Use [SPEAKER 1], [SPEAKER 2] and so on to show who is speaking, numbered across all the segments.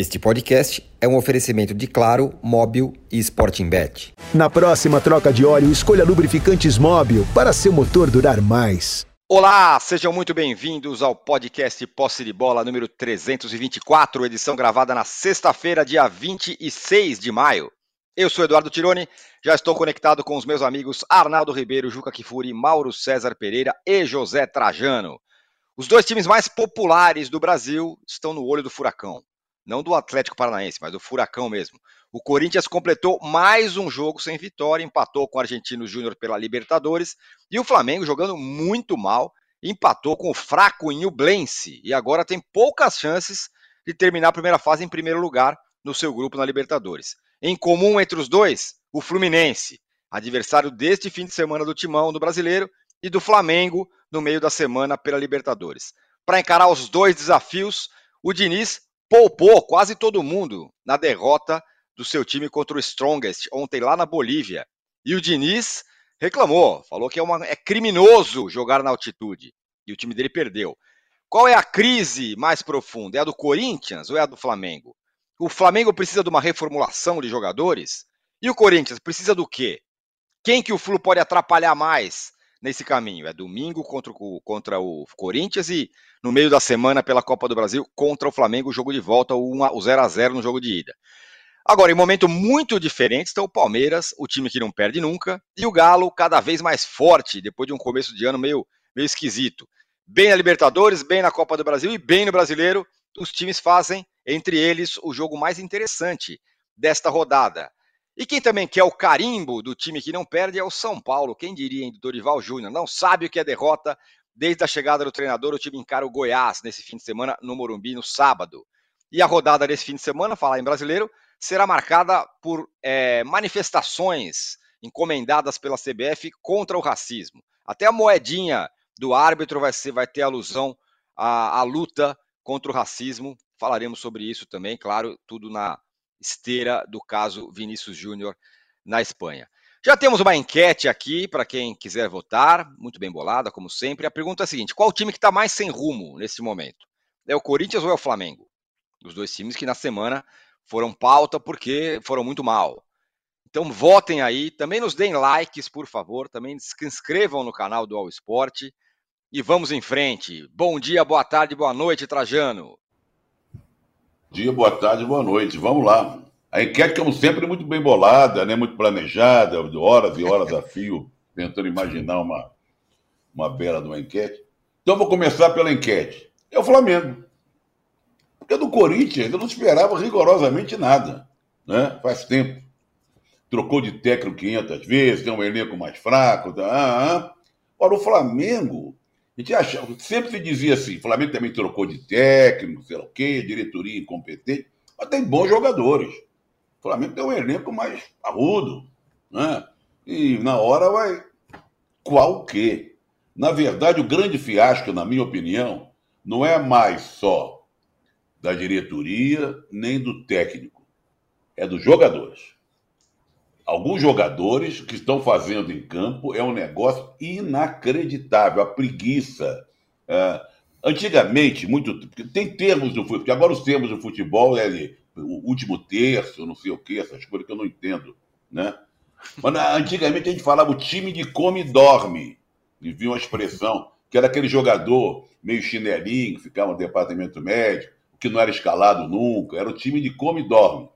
[SPEAKER 1] Este podcast é um oferecimento de Claro, Móbil e Sporting Bet.
[SPEAKER 2] Na próxima troca de óleo, escolha lubrificantes Móbil para seu motor durar mais.
[SPEAKER 3] Olá, sejam muito bem-vindos ao podcast Posse de Bola número 324, edição gravada na sexta-feira, dia 26 de maio. Eu sou Eduardo Tironi, já estou conectado com os meus amigos Arnaldo Ribeiro, Juca Kifuri, Mauro César Pereira e José Trajano. Os dois times mais populares do Brasil estão no olho do furacão. Não do Atlético Paranaense, mas do furacão mesmo. O Corinthians completou mais um jogo sem vitória, empatou com o Argentino Júnior pela Libertadores, e o Flamengo jogando muito mal, empatou com o fraco Nublense e agora tem poucas chances de terminar a primeira fase em primeiro lugar no seu grupo na Libertadores. Em comum entre os dois, o Fluminense, adversário deste fim de semana do Timão do Brasileiro, e do Flamengo no meio da semana pela Libertadores. Para encarar os dois desafios, o Diniz poupou quase todo mundo na derrota do seu time contra o Strongest ontem lá na Bolívia. E o Diniz reclamou, falou que é, uma, é criminoso jogar na altitude. E o time dele perdeu. Qual é a crise mais profunda? É a do Corinthians ou é a do Flamengo? O Flamengo precisa de uma reformulação de jogadores? E o Corinthians precisa do quê? Quem que o Flu pode atrapalhar mais nesse caminho? É domingo contra o, contra o Corinthians e no meio da semana pela Copa do Brasil contra o Flamengo, o jogo de volta, o 0 a 0 no jogo de ida. Agora, em momento muito diferente, estão o Palmeiras, o time que não perde nunca, e o Galo cada vez mais forte, depois de um começo de ano meio, meio esquisito. Bem na Libertadores, bem na Copa do Brasil e bem no Brasileiro, os times fazem entre eles o jogo mais interessante desta rodada. E quem também quer o carimbo do time que não perde é o São Paulo. Quem diria, hein, Dorival Júnior? Não sabe o que é derrota. Desde a chegada do treinador, o time encara o Goiás nesse fim de semana no Morumbi, no sábado. E a rodada desse fim de semana, falar em brasileiro, será marcada por é, manifestações encomendadas pela CBF contra o racismo. Até a moedinha do árbitro vai, ser, vai ter alusão à, à luta contra o racismo Falaremos sobre isso também, claro, tudo na esteira do caso Vinícius Júnior na Espanha. Já temos uma enquete aqui para quem quiser votar, muito bem bolada, como sempre. A pergunta é a seguinte: qual o time que está mais sem rumo nesse momento? É o Corinthians ou é o Flamengo? Os dois times que na semana foram pauta porque foram muito mal. Então votem aí, também nos deem likes, por favor, também se inscrevam no canal do All Sport e vamos em frente. Bom dia, boa tarde, boa noite, Trajano.
[SPEAKER 4] Dia, boa tarde, boa noite. Vamos lá. A enquete, como sempre, muito bem bolada, né? muito planejada, horas e horas a fio, tentando imaginar uma, uma bela de uma enquete. Então, vou começar pela enquete. É o Flamengo. Porque do Corinthians eu não esperava rigorosamente nada. Né? Faz tempo. Trocou de técnico 500 vezes, tem um elenco mais fraco. Tá? Ah, ah. Ora, o Flamengo gente achava, sempre se dizia assim, o Flamengo também trocou de técnico, sei lá o quê, diretoria incompetente, mas tem bons jogadores. O Flamengo tem um elenco mais agudo, né? E na hora vai qual que? Na verdade, o grande fiasco, na minha opinião, não é mais só da diretoria nem do técnico, é dos jogadores alguns jogadores que estão fazendo em campo é um negócio inacreditável. A preguiça. É, antigamente, muito. Tem termos do futebol, porque agora os termos do futebol é o último terço, não sei o quê, essas coisas que eu não entendo. Né? Mas antigamente a gente falava o time de come e dorme. E viu uma expressão, que era aquele jogador meio chinelinho, que ficava no departamento médico, que não era escalado nunca, era o time de come e dorme.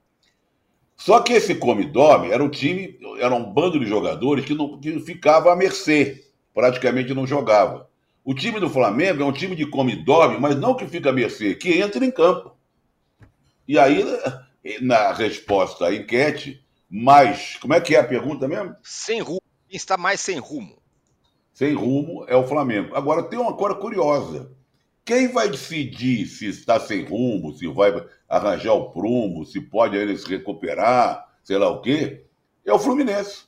[SPEAKER 4] Só que esse come-dorme era um time, era um bando de jogadores que, não, que ficava à mercê, praticamente não jogava. O time do Flamengo é um time de come-dorme, mas não que fica à mercê, que entra em campo. E aí, na resposta à enquete, mais. Como é que é a pergunta mesmo?
[SPEAKER 3] Sem rumo. Quem está mais sem rumo?
[SPEAKER 4] Sem rumo é o Flamengo. Agora, tem uma coisa curiosa. Quem vai decidir se está sem rumo, se vai arranjar o prumo, se pode ele se recuperar, sei lá o quê, é o Fluminense.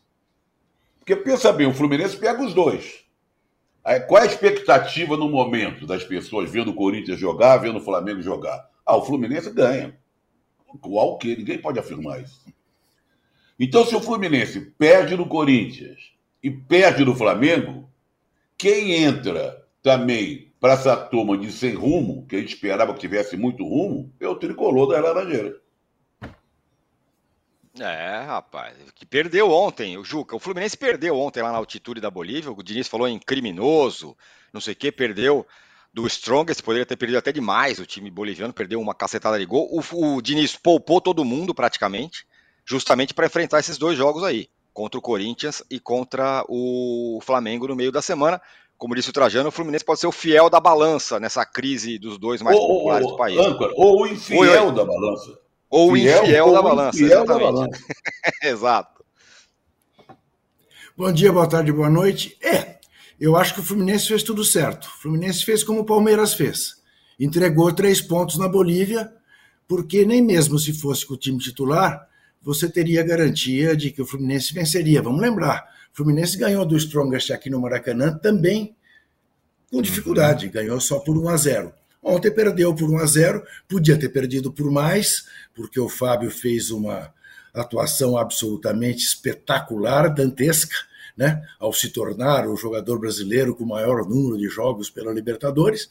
[SPEAKER 4] Porque pensa bem, o Fluminense pega os dois. Aí, qual é a expectativa no momento das pessoas vendo o Corinthians jogar, vendo o Flamengo jogar? Ah, o Fluminense ganha. Qual o quê? Ninguém pode afirmar isso. Então, se o Fluminense perde no Corinthians e perde no Flamengo, quem entra também para essa turma de sem rumo, que a gente esperava que tivesse muito rumo, é o tricolor da Laranjeira.
[SPEAKER 3] É, rapaz, que perdeu ontem, o Juca. O Fluminense perdeu ontem lá na altitude da Bolívia. O Diniz falou em criminoso, não sei o que, perdeu do Strongest, poderia ter perdido até demais. O time boliviano perdeu uma cacetada de gol. O, o Diniz poupou todo mundo praticamente, justamente para enfrentar esses dois jogos aí, contra o Corinthians e contra o Flamengo no meio da semana. Como disse o Trajano, o Fluminense pode ser o fiel da balança nessa crise dos dois mais ou, populares do país.
[SPEAKER 4] Âncora, ou o infiel oi. da balança.
[SPEAKER 3] Ou o infiel da balança. Infiel da balança. Exato.
[SPEAKER 5] Bom dia, boa tarde, boa noite. É, eu acho que o Fluminense fez tudo certo. O Fluminense fez como o Palmeiras fez. Entregou três pontos na Bolívia, porque nem mesmo se fosse com o time titular, você teria garantia de que o Fluminense venceria. Vamos lembrar, Fluminense ganhou do Strongest aqui no Maracanã também com dificuldade, ganhou só por 1 a 0. Ontem perdeu por 1 a 0, podia ter perdido por mais, porque o Fábio fez uma atuação absolutamente espetacular, dantesca, né, ao se tornar o jogador brasileiro com o maior número de jogos pela Libertadores,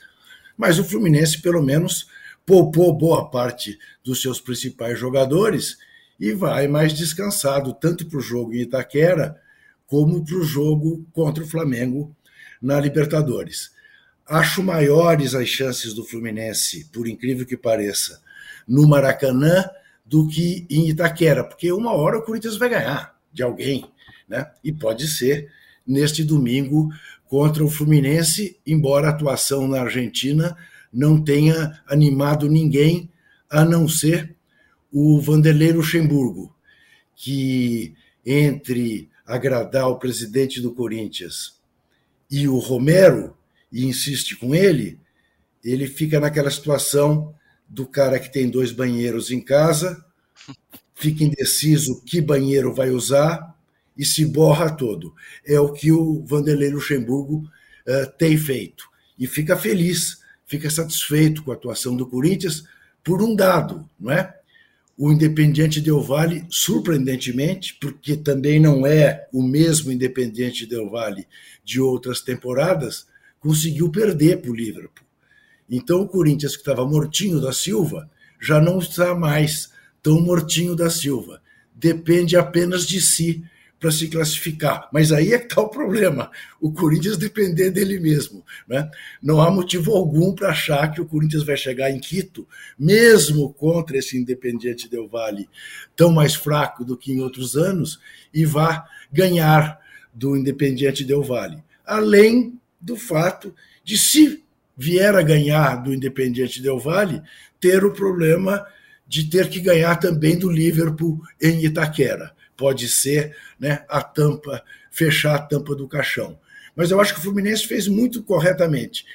[SPEAKER 5] mas o Fluminense pelo menos poupou boa parte dos seus principais jogadores e vai mais descansado tanto para o jogo em Itaquera como para o jogo contra o Flamengo na Libertadores. Acho maiores as chances do Fluminense, por incrível que pareça, no Maracanã do que em Itaquera, porque uma hora o Corinthians vai ganhar de alguém, né? E pode ser neste domingo contra o Fluminense, embora a atuação na Argentina não tenha animado ninguém, a não ser o Vanderlei Luxemburgo, que entre agradar o presidente do Corinthians e o Romero e insiste com ele, ele fica naquela situação do cara que tem dois banheiros em casa, fica indeciso que banheiro vai usar e se borra todo. É o que o Vanderlei Luxemburgo uh, tem feito. E fica feliz, fica satisfeito com a atuação do Corinthians por um dado, não é? O Independiente Del Valle, surpreendentemente, porque também não é o mesmo Independiente Del Valle de outras temporadas, conseguiu perder para o Liverpool. Então o Corinthians, que estava mortinho da Silva, já não está mais tão mortinho da Silva. Depende apenas de si para se classificar. Mas aí é que está o problema. O Corinthians depender dele mesmo. Né? Não há motivo algum para achar que o Corinthians vai chegar em Quito, mesmo contra esse Independiente Del Valle, tão mais fraco do que em outros anos, e vá ganhar do Independiente Del Valle. Além do fato de, se vier a ganhar do Independiente Del Valle, ter o problema de ter que ganhar também do Liverpool em Itaquera. Pode ser né, a tampa, fechar a tampa do caixão. Mas eu acho que o Fluminense fez muito corretamente.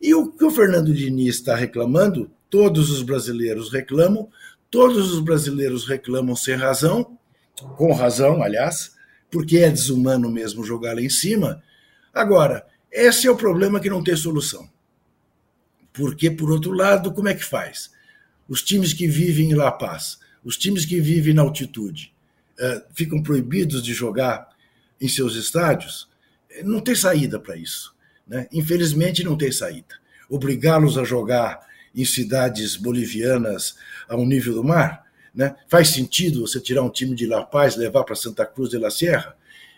[SPEAKER 5] E o que o Fernando Diniz está reclamando, todos os brasileiros reclamam, todos os brasileiros reclamam sem razão, com razão, aliás, porque é desumano mesmo jogar lá em cima. Agora, esse é o problema que não tem solução. Porque, por outro lado, como é que faz? Os times que vivem em La Paz, os times que vivem na altitude, uh, ficam proibidos de jogar em seus estádios? Não tem saída para isso. Né? Infelizmente, não tem saída. Obrigá-los a jogar em cidades bolivianas ao nível do mar? Né? Faz sentido você tirar um time de La Paz levar para Santa Cruz de la Sierra?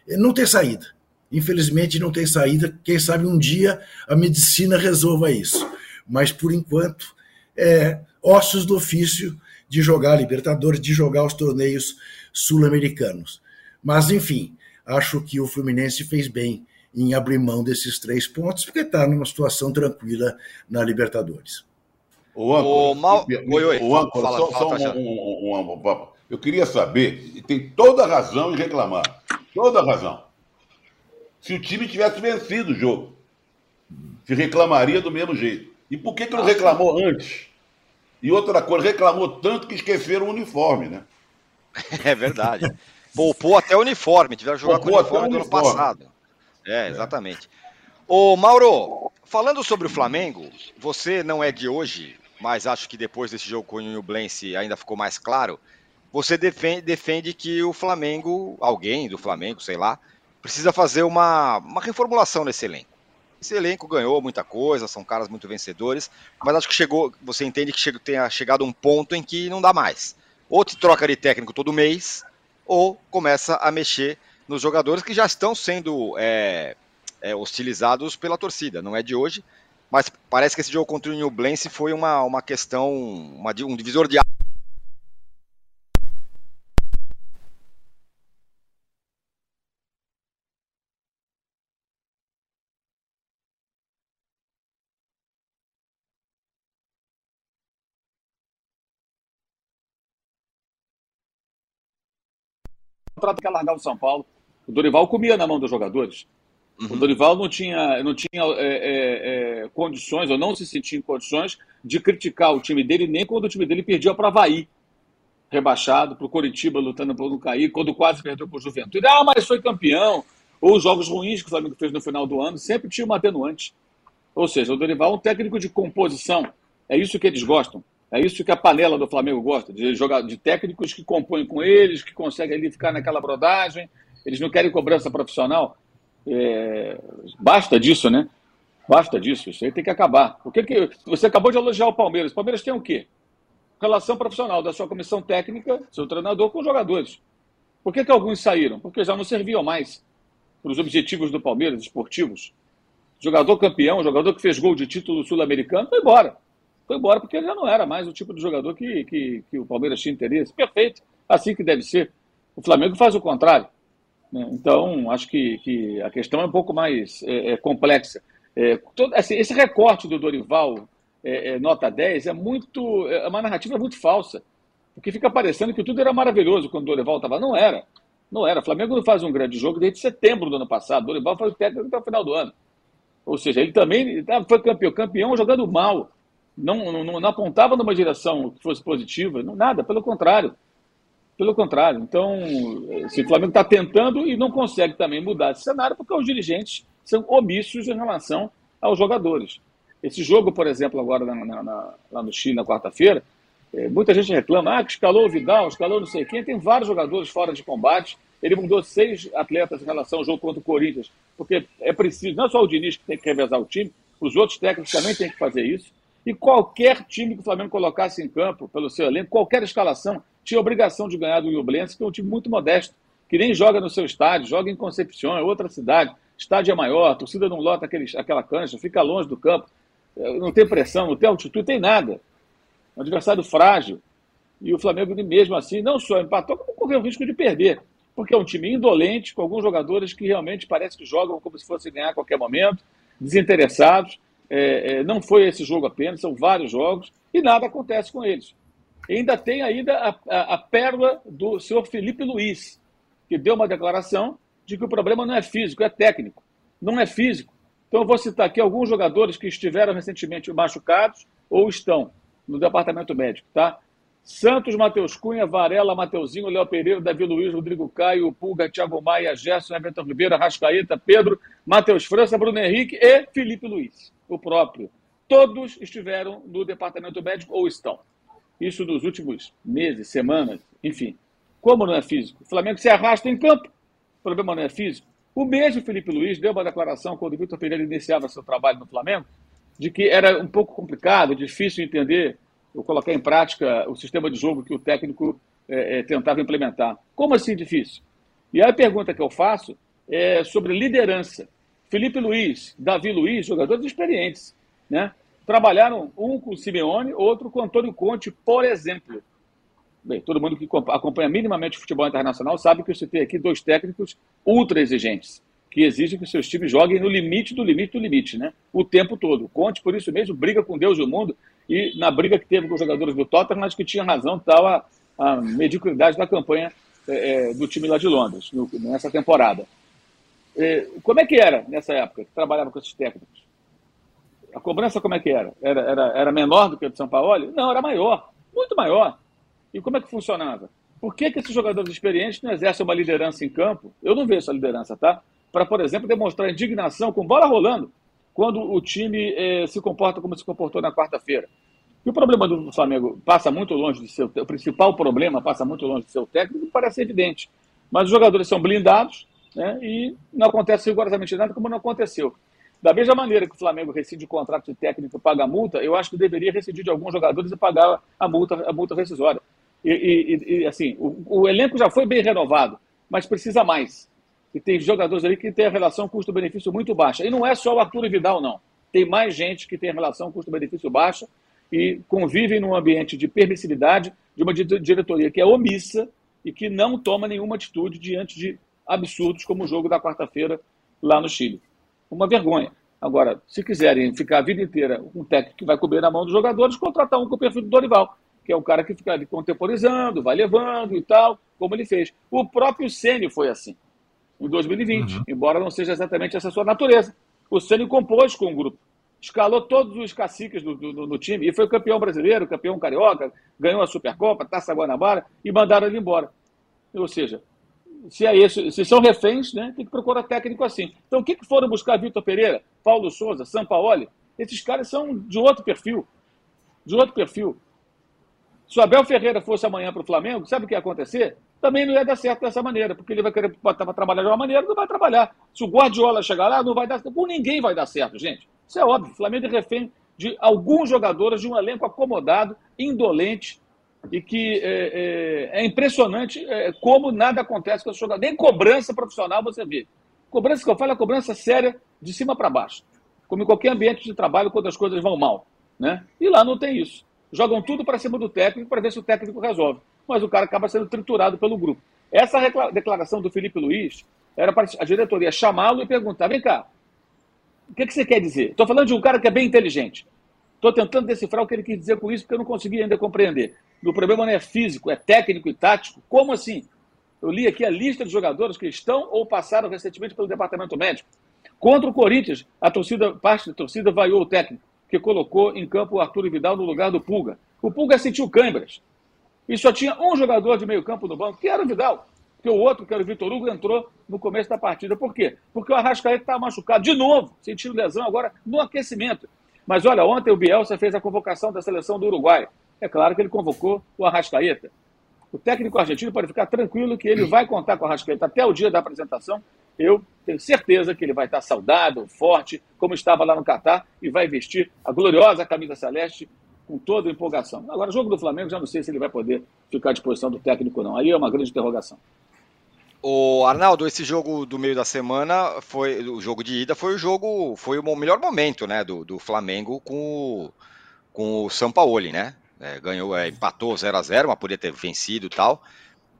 [SPEAKER 5] Não tem saída. Infelizmente não tem saída. Quem sabe um dia a medicina resolva isso. Mas por enquanto é ossos do ofício de jogar Libertadores, de jogar os torneios sul-americanos. Mas enfim, acho que o Fluminense fez bem em abrir mão desses três pontos, porque está numa situação tranquila na Libertadores.
[SPEAKER 4] O Mal... oi, oi, o fala, só, fala, só um, um, um, eu queria saber, e tem toda a razão em reclamar, toda a razão se o time tivesse vencido o jogo. Se reclamaria do mesmo jeito. E por que, que não reclamou antes? E outra coisa, reclamou tanto que esqueceram o uniforme, né?
[SPEAKER 3] É verdade. Poupou até o uniforme, tiveram que jogar Poupou com o uniforme do ano passado. É, exatamente. É. Ô, Mauro, falando sobre o Flamengo, você não é de hoje, mas acho que depois desse jogo com o Nublense ainda ficou mais claro. Você defende, defende que o Flamengo, alguém do Flamengo, sei lá, precisa fazer uma, uma reformulação nesse elenco. esse elenco ganhou muita coisa, são caras muito vencedores, mas acho que chegou, você entende que chega, tenha chegado um ponto em que não dá mais. Ou te troca de técnico todo mês, ou começa a mexer nos jogadores que já estão sendo é, é, hostilizados pela torcida. Não é de hoje, mas parece que esse jogo contra o New Blense foi uma, uma questão, uma, um divisor de
[SPEAKER 6] contrato quer largar o São Paulo. O Dorival comia na mão dos jogadores. Uhum. O Dorival não tinha, não tinha é, é, é, condições, ou não se sentia em condições, de criticar o time dele, nem quando o time dele perdia para o Havaí, rebaixado, para o Coritiba lutando para não cair, quando quase perdeu para o Juventude. Ah, mas foi campeão. Ou os jogos ruins que o Flamengo fez no final do ano, sempre tinha uma atenuante. Ou seja, o Dorival é um técnico de composição. É isso que eles gostam. É isso que a panela do Flamengo gosta, de jogar de técnicos que compõem com eles, que conseguem ali ficar naquela brodagem. Eles não querem cobrança profissional. É, basta disso, né? Basta disso. Isso aí tem que acabar. O que, que você acabou de elogiar o Palmeiras? O Palmeiras tem o quê? Relação profissional da sua comissão técnica, seu treinador com os jogadores. Por que, que alguns saíram? Porque já não serviam mais para os objetivos do Palmeiras esportivos. Jogador campeão, jogador que fez gol de título sul-americano, foi embora foi embora porque ele já não era mais o tipo de jogador que, que, que o Palmeiras tinha interesse. Perfeito, assim que deve ser. O Flamengo faz o contrário. Né? Então, acho que, que a questão é um pouco mais é, é, complexa. É, todo, assim, esse recorte do Dorival, é, é nota 10, é muito. É uma narrativa muito falsa. Porque fica parecendo que tudo era maravilhoso quando o Dorival estava. Não era. Não era. O Flamengo não faz um grande jogo desde setembro do ano passado. O Dorival faz o técnico até o final do ano. Ou seja, ele também foi campeão, campeão jogando mal não, não, não apontava numa direção que fosse positiva, não, nada, pelo contrário. Pelo contrário. Então, se o Flamengo está tentando e não consegue também mudar esse cenário, porque os dirigentes são omissos em relação aos jogadores. Esse jogo, por exemplo, agora na, na, na, lá no Chile, na quarta-feira, é, muita gente reclama ah, que escalou o Vidal, escalou não sei quem. Tem vários jogadores fora de combate. Ele mudou seis atletas em relação ao jogo contra o Corinthians, porque é preciso, não é só o Diniz que tem que revezar o time, os outros técnicos também têm que fazer isso. E qualquer time que o Flamengo colocasse em campo, pelo seu elenco, qualquer escalação, tinha obrigação de ganhar do Nublense, que é um time muito modesto, que nem joga no seu estádio, joga em Concepción, é outra cidade, estádio é maior, a torcida não lota aquele, aquela cancha, fica longe do campo, é, não tem pressão, não tem altitude, tem nada. Um adversário frágil. E o Flamengo, mesmo assim, não só empatou, como correu o risco de perder. Porque é um time indolente, com alguns jogadores que realmente parece que jogam como se fosse ganhar a qualquer momento, desinteressados é, é, não foi esse jogo apenas, são vários jogos, e nada acontece com eles. E ainda tem ainda a, a, a pérola do senhor Felipe Luiz, que deu uma declaração de que o problema não é físico, é técnico. Não é físico. Então, eu vou citar aqui alguns jogadores que estiveram recentemente machucados ou estão no departamento médico, tá? Santos, Matheus Cunha, Varela, Mateuzinho, Léo Pereira, Davi Luiz, Rodrigo Caio, Pulga, Thiago Maia, Gerson, Everton Ribeiro, Rascaeta, Pedro, Matheus França, Bruno Henrique e Felipe Luiz o próprio. Todos estiveram no departamento médico ou estão. Isso nos últimos meses, semanas, enfim. Como não é físico? O Flamengo se arrasta em campo. O problema não é físico. O mesmo Felipe Luiz deu uma declaração quando o Vitor Pereira iniciava seu trabalho no Flamengo, de que era um pouco complicado, difícil entender ou colocar em prática o sistema de jogo que o técnico é, é, tentava implementar. Como assim difícil? E a pergunta que eu faço é sobre liderança. Felipe Luiz, Davi Luiz, jogadores experientes, né? Trabalharam um com o Simeone, outro com o Antônio Conte, por exemplo. Bem, todo mundo que acompanha minimamente o futebol internacional sabe que eu citei aqui dois técnicos ultra exigentes, que exigem que seus times joguem no limite do limite do limite, né? O tempo todo. O Conte, por isso mesmo, briga com Deus e o mundo, e na briga que teve com os jogadores do Tottenham, acho que tinha razão, tal a, a mediocridade da campanha é, do time lá de Londres, no, nessa temporada. É, como é que era nessa época que trabalhava com esses técnicos? A cobrança como é que era? Era, era, era menor do que a de São Paulo? Não, era maior, muito maior. E como é que funcionava? Por que, que esses jogadores experientes não exercem uma liderança em campo? Eu não vejo essa liderança, tá? Para, por exemplo, demonstrar indignação com bola rolando quando o time eh, se comporta como se comportou na quarta-feira. E o problema do Flamengo passa muito longe de seu. O principal problema passa muito longe de seu técnico, parece evidente. Mas os jogadores são blindados, né? e não acontece rigorosamente nada como não aconteceu. Da mesma maneira que o Flamengo rescinde o contrato de técnico e paga a multa, eu acho que deveria rescindir de alguns jogadores e pagar a multa, a multa rescisória. E, e, e assim, o, o, elenco já foi bem renovado, mas precisa mais. E tem jogadores ali que têm a relação custo-benefício muito baixa. E não é só o Arthur Vidal, não. Tem mais gente que tem a relação custo-benefício baixa e convivem num ambiente de permissividade de uma diretoria que é omissa e que não toma nenhuma atitude diante de absurdos como o jogo da quarta-feira lá no Chile. Uma vergonha. Agora, se quiserem ficar a vida inteira com um técnico que vai cobrir na mão dos jogadores, contratar um com o perfil do Dorival, que é o cara que fica ali contemporizando, vai levando e tal, como ele fez. O próprio Ceni foi assim, em 2020, uhum. embora não seja exatamente essa sua natureza. O Ceni compôs com o grupo escalou todos os caciques do, do, do, time e foi campeão brasileiro, campeão carioca, ganhou a Supercopa, Taça Guanabara e mandaram ele embora. Ou seja, se é isso, se são reféns, né, tem que procurar técnico assim. Então, o que, que foram buscar Vitor Pereira, Paulo Souza, Sampaoli? Esses caras são de outro perfil. De outro perfil. Se o Abel Ferreira fosse amanhã para o Flamengo, sabe o que ia acontecer? Também não ia dar certo dessa maneira, porque ele vai querer trabalhar de uma maneira, não vai trabalhar. Se o Guardiola chegar lá, não vai dar certo. Com ninguém vai dar certo, gente. Isso é óbvio. O Flamengo é refém de alguns jogadores de um elenco acomodado, indolente, e que é, é, é impressionante é, como nada acontece com os jogadores. Nem cobrança profissional você vê. Cobrança que eu falo é cobrança séria de cima para baixo. Como em qualquer ambiente de trabalho quando as coisas vão mal. Né? E lá não tem isso. Jogam tudo para cima do técnico para ver se o técnico resolve. Mas o cara acaba sendo triturado pelo grupo. Essa declaração do Felipe Luiz era para a diretoria chamá-lo e perguntar: vem cá, o que, que você quer dizer? Estou falando de um cara que é bem inteligente. Estou tentando decifrar o que ele quis dizer com isso, porque eu não consegui ainda compreender. O problema não é físico, é técnico e tático. Como assim? Eu li aqui a lista de jogadores que estão ou passaram recentemente pelo departamento médico. Contra o Corinthians, a torcida, parte da torcida vaiou o técnico, que colocou em campo o Arthur Vidal no lugar do Pulga. O Pulga sentiu câimbras. E só tinha um jogador de meio campo no banco, que era o Vidal. Porque o outro, que era o Vitor Hugo, entrou no começo da partida. Por quê? Porque o Arrascaeta estava machucado de novo, sentindo lesão agora no aquecimento. Mas olha, ontem o Bielsa fez a convocação da seleção do Uruguai. É claro que ele convocou o Arrascaeta. O técnico argentino pode ficar tranquilo que ele vai contar com o Arrascaeta até o dia da apresentação. Eu tenho certeza que ele vai estar saudável, forte, como estava lá no Catar, e vai vestir a gloriosa camisa celeste com toda a empolgação. Agora, o jogo do Flamengo, já não sei se ele vai poder ficar à disposição do técnico, não. Aí é uma grande interrogação.
[SPEAKER 3] O Arnaldo, esse jogo do meio da semana foi o jogo de ida foi o jogo foi o melhor momento, né, do, do Flamengo com o, com o Sampaoli, né? É, ganhou, é, empatou 0 a 0, mas poderia ter vencido e tal.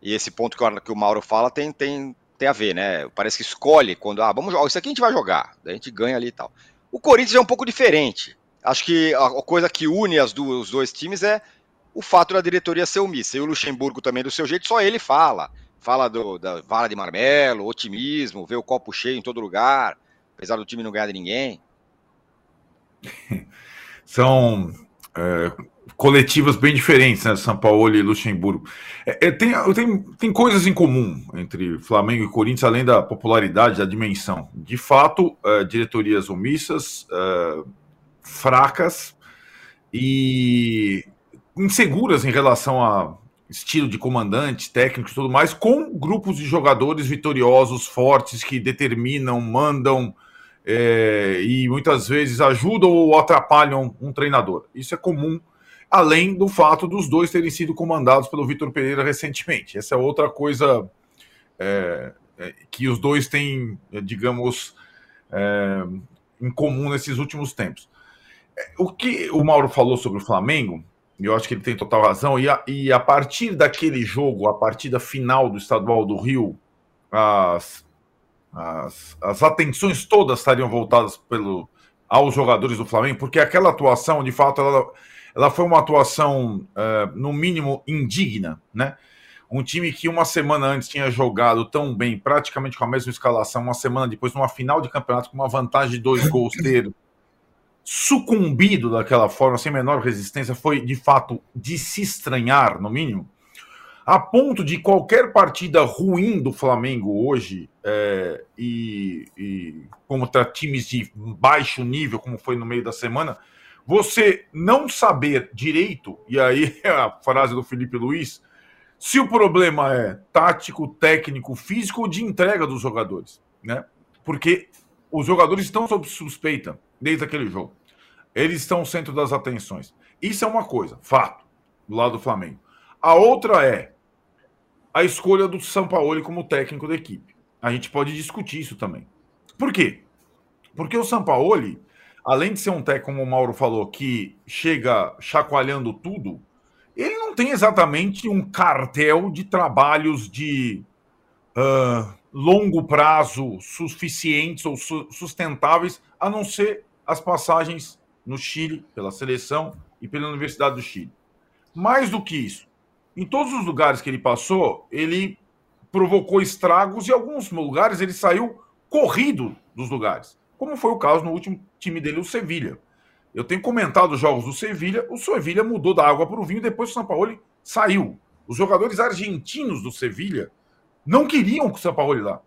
[SPEAKER 3] E esse ponto que o, que o Mauro fala tem, tem, tem a ver, né? Parece que escolhe quando ah, vamos jogar, isso aqui a gente vai jogar, a gente ganha ali e tal. O Corinthians é um pouco diferente. Acho que a coisa que une as duas, os dois times é o fato da diretoria ser omissa. E o Luxemburgo também do seu jeito, só ele fala fala do, da vara de marmelo, otimismo, vê o copo cheio em todo lugar, apesar do time não ganhar de ninguém.
[SPEAKER 7] São é, coletivas bem diferentes, né? São Paulo e Luxemburgo. É, é, tem, tem, tem coisas em comum entre Flamengo e Corinthians, além da popularidade, da dimensão. De fato, é, diretorias omissas, é, fracas e inseguras em relação a estilo de comandante, técnicos e tudo mais, com grupos de jogadores vitoriosos, fortes, que determinam, mandam é, e muitas vezes ajudam ou atrapalham um treinador. Isso é comum, além do fato dos dois terem sido comandados pelo Vitor Pereira recentemente. Essa é outra coisa é, é, que os dois têm, digamos, é, em comum nesses últimos tempos. O que o Mauro falou sobre o Flamengo eu acho que ele tem total razão. E a, e a partir daquele jogo, a partida final do Estadual do Rio, as, as, as atenções todas estariam voltadas pelo, aos jogadores do Flamengo, porque aquela atuação, de fato, ela, ela foi uma atuação, uh, no mínimo, indigna, né? Um time que uma semana antes tinha jogado tão bem, praticamente com a mesma escalação, uma semana depois, numa final de campeonato, com uma vantagem de dois gols ter sucumbido daquela forma, sem menor resistência, foi de fato de se estranhar, no mínimo, a ponto de qualquer partida ruim do Flamengo hoje, é, e, e contra times de baixo nível, como foi no meio da semana, você não saber direito, e aí é a frase do Felipe Luiz, se o problema é tático, técnico, físico ou de entrega dos jogadores, né? Porque os jogadores estão sob suspeita desde aquele jogo. Eles estão no centro das atenções. Isso é uma coisa, fato, do lado do Flamengo. A outra é a escolha do Sampaoli como técnico da equipe. A gente pode discutir isso também. Por quê? Porque o Sampaoli, além de ser um técnico, como o Mauro falou, que chega chacoalhando tudo, ele não tem exatamente um cartel de trabalhos de uh, longo prazo suficientes ou su sustentáveis, a não ser as passagens no Chile, pela seleção e pela Universidade do Chile. Mais do que isso, em todos os lugares que ele passou, ele provocou estragos e em alguns lugares ele saiu corrido dos lugares, como foi o caso no último time dele, o Sevilha. Eu tenho comentado os jogos do Sevilha, o Sevilha mudou da água para o vinho depois que o Sampaoli saiu. Os jogadores argentinos do Sevilha não queriam que o Sampaoli lá.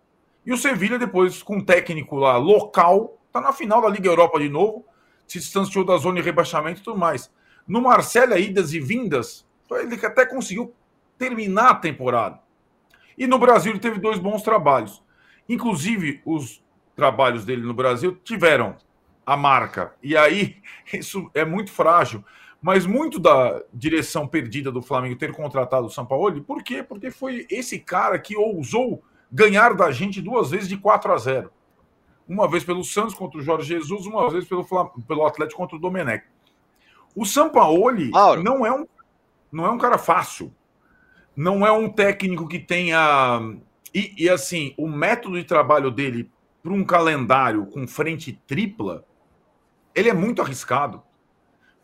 [SPEAKER 7] E o Sevilha depois com um técnico lá local, está na final da Liga Europa de novo, se distanciou da zona de rebaixamento e tudo mais. No Marcelo, idas e vindas, ele até conseguiu terminar a temporada. E no Brasil ele teve dois bons trabalhos. Inclusive, os trabalhos dele no Brasil tiveram a marca. E aí, isso é muito frágil. Mas muito da direção perdida do Flamengo ter contratado o Sampaoli, por quê? Porque foi esse cara que ousou ganhar da gente duas vezes de 4 a 0. Uma vez pelo Santos contra o Jorge Jesus, uma vez pelo, pelo Atlético contra o Domenech. O Sampaoli não é um não é um cara fácil. Não é um técnico que tenha. E, e assim, o método de trabalho dele para um calendário com frente tripla, ele é muito arriscado.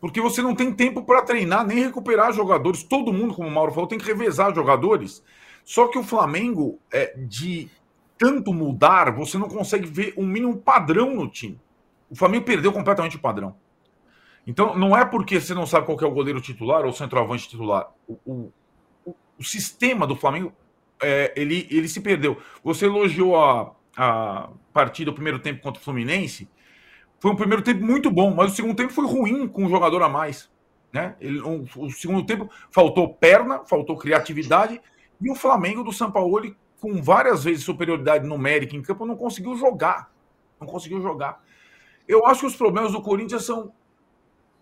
[SPEAKER 7] Porque você não tem tempo para treinar nem recuperar jogadores. Todo mundo, como o Mauro falou, tem que revezar jogadores. Só que o Flamengo, é, de tanto mudar, você não consegue ver um mínimo padrão no time. O Flamengo perdeu completamente o padrão. Então, não é porque você não sabe qual é o goleiro titular ou o centroavante titular. O, o, o, sistema do Flamengo, é, ele, ele se perdeu. Você elogiou a, a partida, o primeiro tempo contra o Fluminense. Foi um primeiro tempo muito bom, mas o segundo tempo foi ruim com um jogador a mais. Né? Ele, um, o segundo tempo faltou perna, faltou criatividade, e o Flamengo do São Paulo, com várias vezes superioridade numérica em campo, não conseguiu jogar. Não conseguiu jogar. Eu acho que os problemas do Corinthians são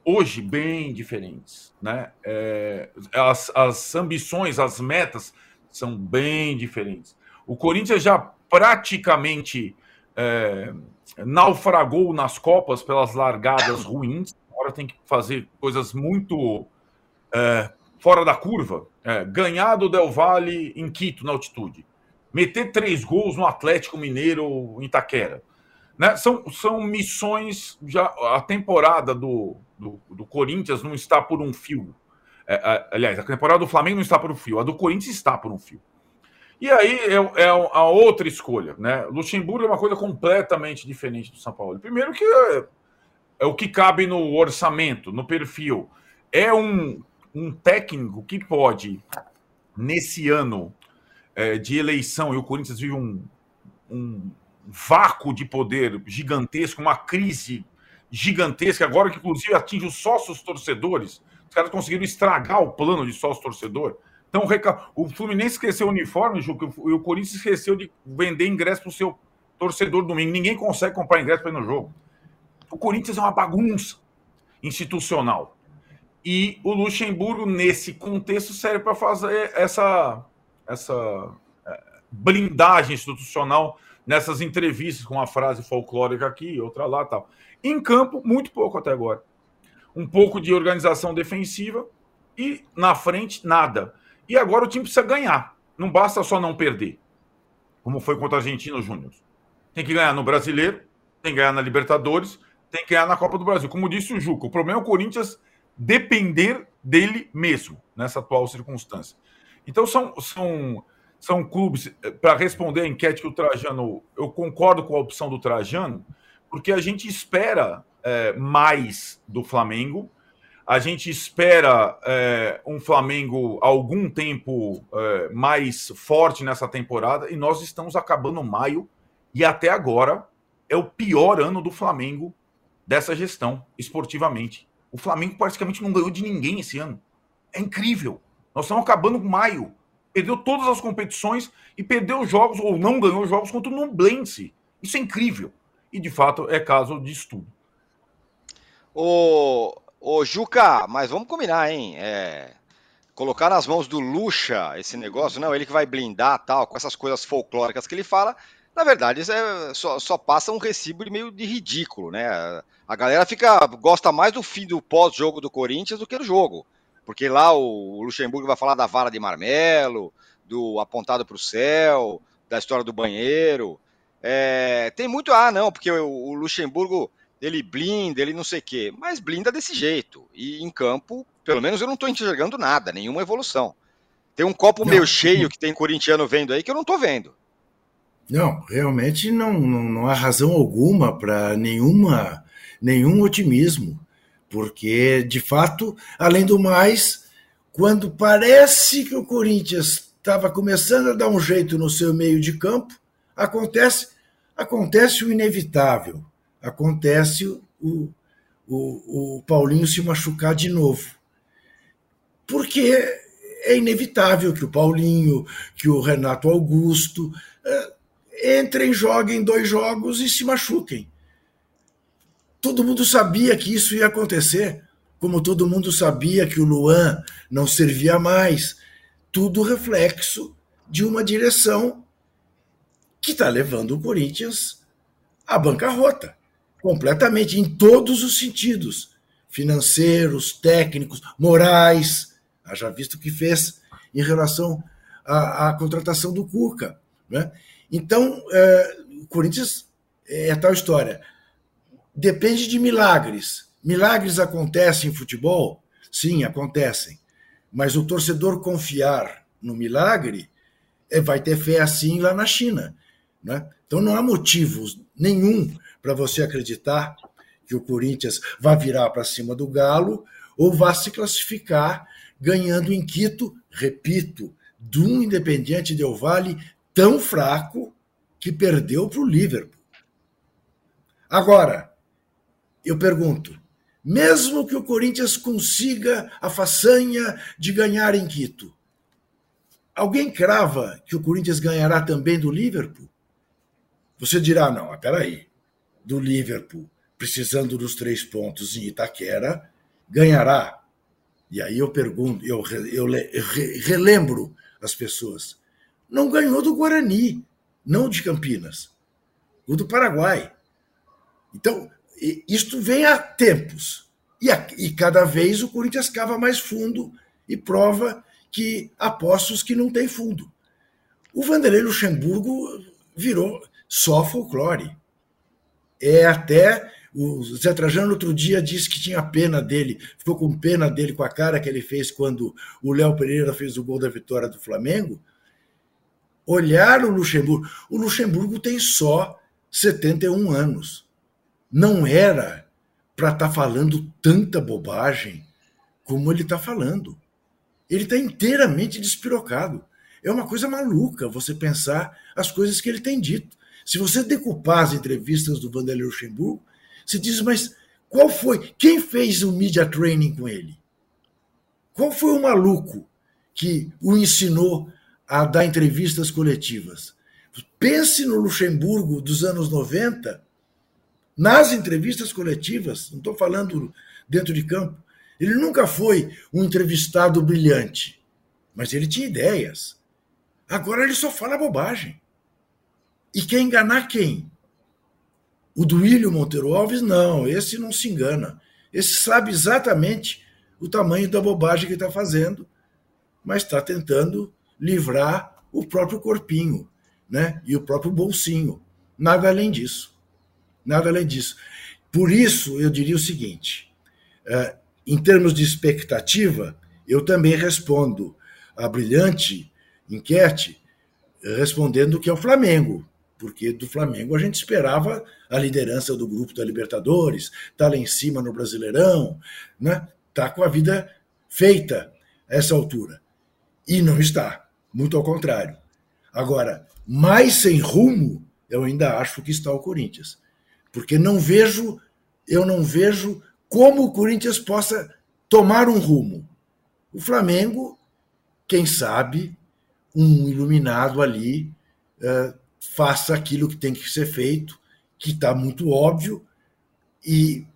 [SPEAKER 7] hoje bem diferentes. Né? É, as, as ambições, as metas são bem diferentes. O Corinthians já praticamente é, naufragou nas Copas pelas largadas ruins. Agora tem que fazer coisas muito é, fora da curva. É, ganhar do Del Valle em Quito, na altitude. Meter três gols no Atlético Mineiro em Itaquera. Né? São, são missões. já A temporada do, do, do Corinthians não está por um fio. É, a, aliás, a temporada do Flamengo não está por um fio, a do Corinthians está por um fio. E aí é, é a outra escolha, né? Luxemburgo é uma coisa completamente diferente do São Paulo. Primeiro que é, é o que cabe no orçamento, no perfil. É um, um técnico que pode, nesse ano é, de eleição, e o Corinthians vive um, um vácuo de poder gigantesco, uma crise gigantesca, agora que inclusive atinge os sócios torcedores. Os caras conseguiram estragar o plano de sócio torcedor. Então, o Fluminense esqueceu o uniforme, Ju, e o Corinthians esqueceu de vender ingresso para o seu torcedor domingo. Ninguém consegue comprar ingresso para ir no jogo. O Corinthians é uma bagunça institucional. E o Luxemburgo, nesse contexto, serve para fazer essa, essa é, blindagem institucional nessas entrevistas com uma frase folclórica aqui, outra lá tal. Em campo, muito pouco até agora. Um pouco de organização defensiva e na frente, nada. E agora o time precisa ganhar. Não basta só não perder, como foi contra a Argentina Júnior. Tem que ganhar no Brasileiro, tem que ganhar na Libertadores, tem que ganhar na Copa do Brasil. Como disse o Juca, o problema é o Corinthians depender dele mesmo nessa atual circunstância. Então são, são, são clubes, eh, para responder a enquete que o Trajano, eu concordo com a opção do Trajano, porque a gente espera é, mais do Flamengo. A gente espera é, um Flamengo algum tempo é, mais forte nessa temporada e nós estamos acabando maio e até agora é o pior ano do Flamengo dessa gestão esportivamente. O Flamengo praticamente não ganhou de ninguém esse ano. É incrível. Nós estamos acabando com maio. Perdeu todas as competições e perdeu jogos ou não ganhou jogos contra o Nublense. Isso é incrível. e de fato é caso de estudo.
[SPEAKER 3] Ô, ô Juca, mas vamos combinar, hein? É, colocar nas mãos do Lucha esse negócio, não, ele que vai blindar tal, com essas coisas folclóricas que ele fala, na verdade, isso é, só, só passa um recibo meio de ridículo, né? A galera fica gosta mais do fim do pós-jogo do Corinthians do que do jogo. Porque lá o Luxemburgo vai falar da vara de marmelo, do apontado para o céu, da história do banheiro. É, tem muito, ah, não, porque o, o Luxemburgo ele blinda, ele não sei o quê, mas blinda desse jeito. E em campo, pelo menos eu não estou enxergando nada, nenhuma evolução. Tem um copo não. meio cheio que tem corintiano vendo aí que eu não estou vendo.
[SPEAKER 5] Não, realmente não, não, não há razão alguma para nenhuma nenhum otimismo, porque de fato, além do mais, quando parece que o Corinthians estava começando a dar um jeito no seu meio de campo, acontece acontece o inevitável, acontece o, o, o Paulinho se machucar de novo. Porque é inevitável que o Paulinho, que o Renato Augusto é, entrem, joguem dois jogos e se machuquem. Todo mundo sabia que isso ia acontecer, como todo mundo sabia que o Luan não servia mais. Tudo reflexo de uma direção que está levando o Corinthians à bancarrota, completamente, em todos os sentidos financeiros, técnicos, morais. Haja visto o que fez em relação à, à contratação do Cuca. Né? Então, é, o Corinthians é tal história. Depende de milagres. Milagres acontecem em futebol? Sim, acontecem. Mas o torcedor confiar no milagre é, vai ter fé assim lá na China. Né? Então não há motivos nenhum para você acreditar que o Corinthians vai virar para cima do Galo ou vá se classificar ganhando em Quito, repito, de um Independiente Del Vale tão fraco que perdeu para o Liverpool. Agora, eu pergunto, mesmo que o Corinthians consiga a façanha de ganhar em Quito, alguém crava que o Corinthians ganhará também do Liverpool? Você dirá, não, aí, do Liverpool, precisando dos três pontos em Itaquera, ganhará. E aí eu pergunto, eu, eu, eu relembro as pessoas. Não ganhou do Guarani, não de Campinas, o do Paraguai. Então, isto vem há tempos. E, a, e cada vez o Corinthians cava mais fundo e prova que apostos que não tem fundo. O Vanderlei Luxemburgo virou só folclore. É até. O Zé Trajano outro dia disse que tinha pena dele, ficou com pena dele com a cara que ele fez quando o Léo Pereira fez o gol da vitória do Flamengo. Olhar o Luxemburgo. O Luxemburgo tem só 71 anos. Não era para estar tá falando tanta bobagem como ele está falando. Ele está inteiramente despirocado. É uma coisa maluca você pensar as coisas que ele tem dito. Se você decupar as entrevistas do Vanderlei Luxemburgo, você diz, mas qual foi? Quem fez o media training com ele? Qual foi o maluco que o ensinou a dar entrevistas coletivas? Pense no Luxemburgo dos anos 90, nas entrevistas coletivas, não estou falando dentro de campo. Ele nunca foi um entrevistado brilhante, mas ele tinha ideias. Agora ele só fala bobagem. E quer enganar quem? O Duílio Monteiro Alves, não, esse não se engana. Esse sabe exatamente o tamanho da bobagem que está fazendo, mas está tentando livrar o próprio corpinho né? e o próprio bolsinho. Nada além disso. Nada além disso. Por isso, eu diria o seguinte: é, em termos de expectativa, eu também respondo a brilhante enquete respondendo que é o Flamengo porque do Flamengo a gente esperava a liderança do grupo da Libertadores, tá lá em cima no Brasileirão, né? Tá com a vida feita a essa altura. E não está, muito ao contrário. Agora, mais sem rumo, eu ainda acho que está o Corinthians. Porque não vejo, eu não vejo como o Corinthians possa tomar um rumo. O Flamengo, quem sabe, um iluminado ali, uh, faça aquilo que tem que ser feito, que está muito óbvio e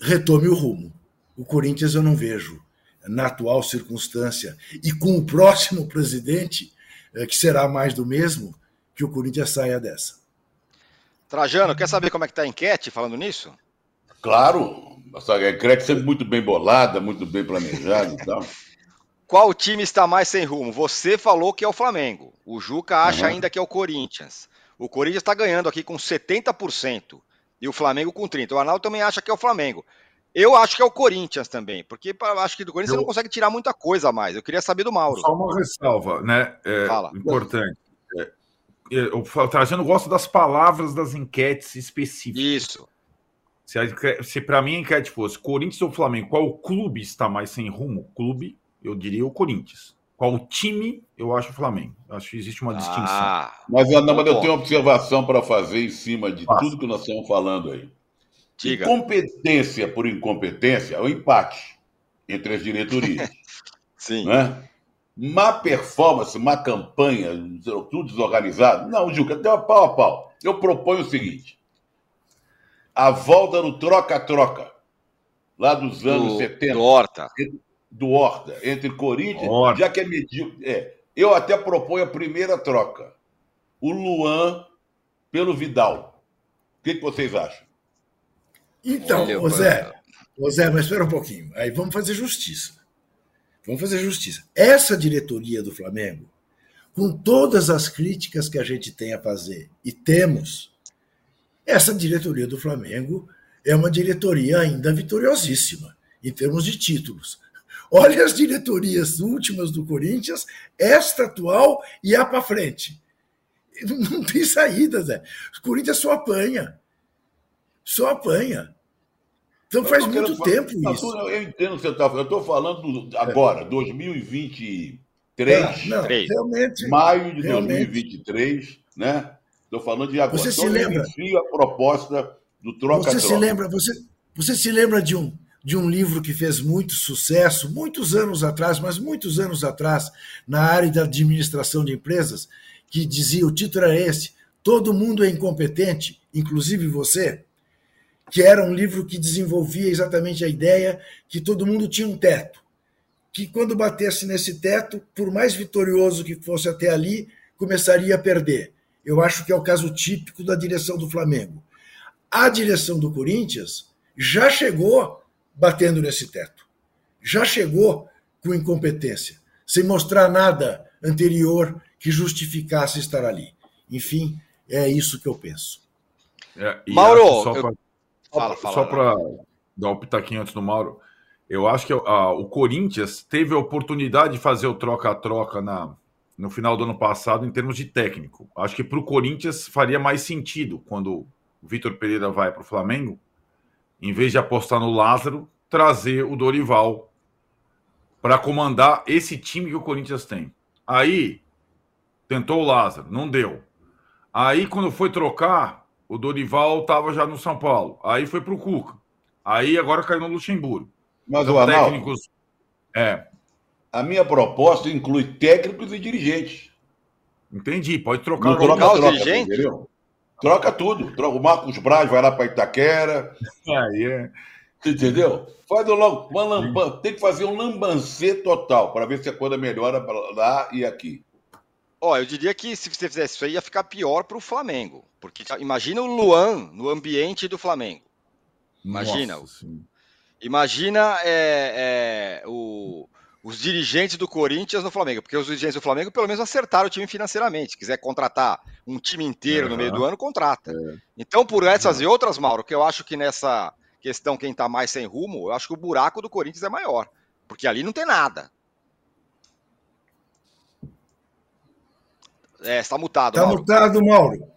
[SPEAKER 5] retome o rumo. O Corinthians eu não vejo, na atual circunstância, e com o próximo presidente, eh, que será mais do mesmo, que o Corinthians saia dessa.
[SPEAKER 3] Trajano, quer saber como é que está a enquete falando nisso?
[SPEAKER 4] Claro, a enquete sempre muito bem bolada, muito bem planejada e tal.
[SPEAKER 3] Qual time está mais sem rumo? Você falou que é o Flamengo. O Juca acha uhum. ainda que é o Corinthians. O Corinthians está ganhando aqui com 70% e o Flamengo com 30%. O Arnaldo também acha que é o Flamengo. Eu acho que é o Corinthians também, porque acho que do Corinthians eu... não consegue tirar muita coisa a mais. Eu queria saber do Mauro.
[SPEAKER 7] Só uma ressalva, né? É, Fala. Importante. É, é o Trajano gosta das palavras das enquetes específicas.
[SPEAKER 3] Isso.
[SPEAKER 7] Se, se para mim a enquete fosse Corinthians ou Flamengo, qual clube está mais sem rumo? Clube, eu diria o Corinthians. Qual time, eu acho o Flamengo. Acho que existe uma ah, distinção.
[SPEAKER 4] Mas, não, mas eu tenho uma observação para fazer em cima de tudo que nós estamos falando aí. Diga. Incompetência por incompetência é o empate entre as diretorias.
[SPEAKER 3] Sim.
[SPEAKER 4] Né? Má performance, má campanha, tudo desorganizado. Não, Juca, deu pau a pau. Eu proponho o seguinte: a volta no troca-troca, lá dos anos do, 70.
[SPEAKER 3] Do Horta.
[SPEAKER 4] Do Horta, entre Corinthians, Horta. já que é medíocre. É, eu até proponho a primeira troca. O Luan pelo Vidal. O que, que vocês acham?
[SPEAKER 5] Então, Olha, Zé, Zé, mas espera um pouquinho. Aí vamos fazer justiça. Vamos fazer justiça. Essa diretoria do Flamengo, com todas as críticas que a gente tem a fazer, e temos, essa diretoria do Flamengo é uma diretoria ainda vitoriosíssima em termos de títulos. Olha as diretorias últimas do Corinthians, esta atual e a para frente. Não tem saída, Zé. O Corinthians só apanha. Só apanha. Então faz muito falar, tempo isso.
[SPEAKER 4] Eu entendo o que você está falando. Eu estou falando agora, é. 2023.
[SPEAKER 5] Não, não realmente.
[SPEAKER 4] Maio de realmente. 2023, né? Estou falando de agora.
[SPEAKER 5] Você se lembra?
[SPEAKER 4] a proposta do troca-troca.
[SPEAKER 5] Você se lembra? Você, você se lembra de um de um livro que fez muito sucesso, muitos anos atrás, mas muitos anos atrás, na área da administração de empresas, que dizia, o título era esse, todo mundo é incompetente, inclusive você? Que era um livro que desenvolvia exatamente a ideia que todo mundo tinha um teto, que quando batesse nesse teto, por mais vitorioso que fosse até ali, começaria a perder. Eu acho que é o caso típico da direção do Flamengo. A direção do Corinthians já chegou batendo nesse teto, já chegou com incompetência, sem mostrar nada anterior que justificasse estar ali. Enfim, é isso que eu penso.
[SPEAKER 3] É, Mauro, eu...
[SPEAKER 7] Fala, fala. Só para dar um pitaquinho antes do Mauro. Eu acho que a, o Corinthians teve a oportunidade de fazer o troca-troca na, no final do ano passado em termos de técnico. Acho que para o Corinthians faria mais sentido quando o Vitor Pereira vai para o Flamengo, em vez de apostar no Lázaro, trazer o Dorival para comandar esse time que o Corinthians tem. Aí tentou o Lázaro, não deu. Aí quando foi trocar, o Dorival estava já no São Paulo. Aí foi para o Cuca. Aí agora caiu no Luxemburgo.
[SPEAKER 4] Mas então, o Arnaldo, técnicos. É. A minha proposta inclui técnicos e dirigentes.
[SPEAKER 7] Entendi. Pode trocar,
[SPEAKER 3] Não, troca, troca, os dirigentes?
[SPEAKER 4] Troca tudo. Troca, o Marcos Braz vai lá para Itaquera.
[SPEAKER 7] Aí é.
[SPEAKER 4] Entendeu? Faz logo uma lamban... Tem que fazer um lambancê total para ver se a coisa melhora lá e aqui.
[SPEAKER 3] Ó, eu diria que se você fizesse isso aí ia ficar pior para o Flamengo. Porque imagina o Luan no ambiente do Flamengo. Imagina. Nossa, imagina é, é, o, os dirigentes do Corinthians no Flamengo. Porque os dirigentes do Flamengo pelo menos acertaram o time financeiramente. Se quiser contratar um time inteiro no meio do ano, contrata. É. Então, por essas e outras, Mauro, que eu acho que nessa questão quem está mais sem rumo, eu acho que o buraco do Corinthians é maior. Porque ali não tem nada. É, está mutado.
[SPEAKER 5] Está mutado, Mauro.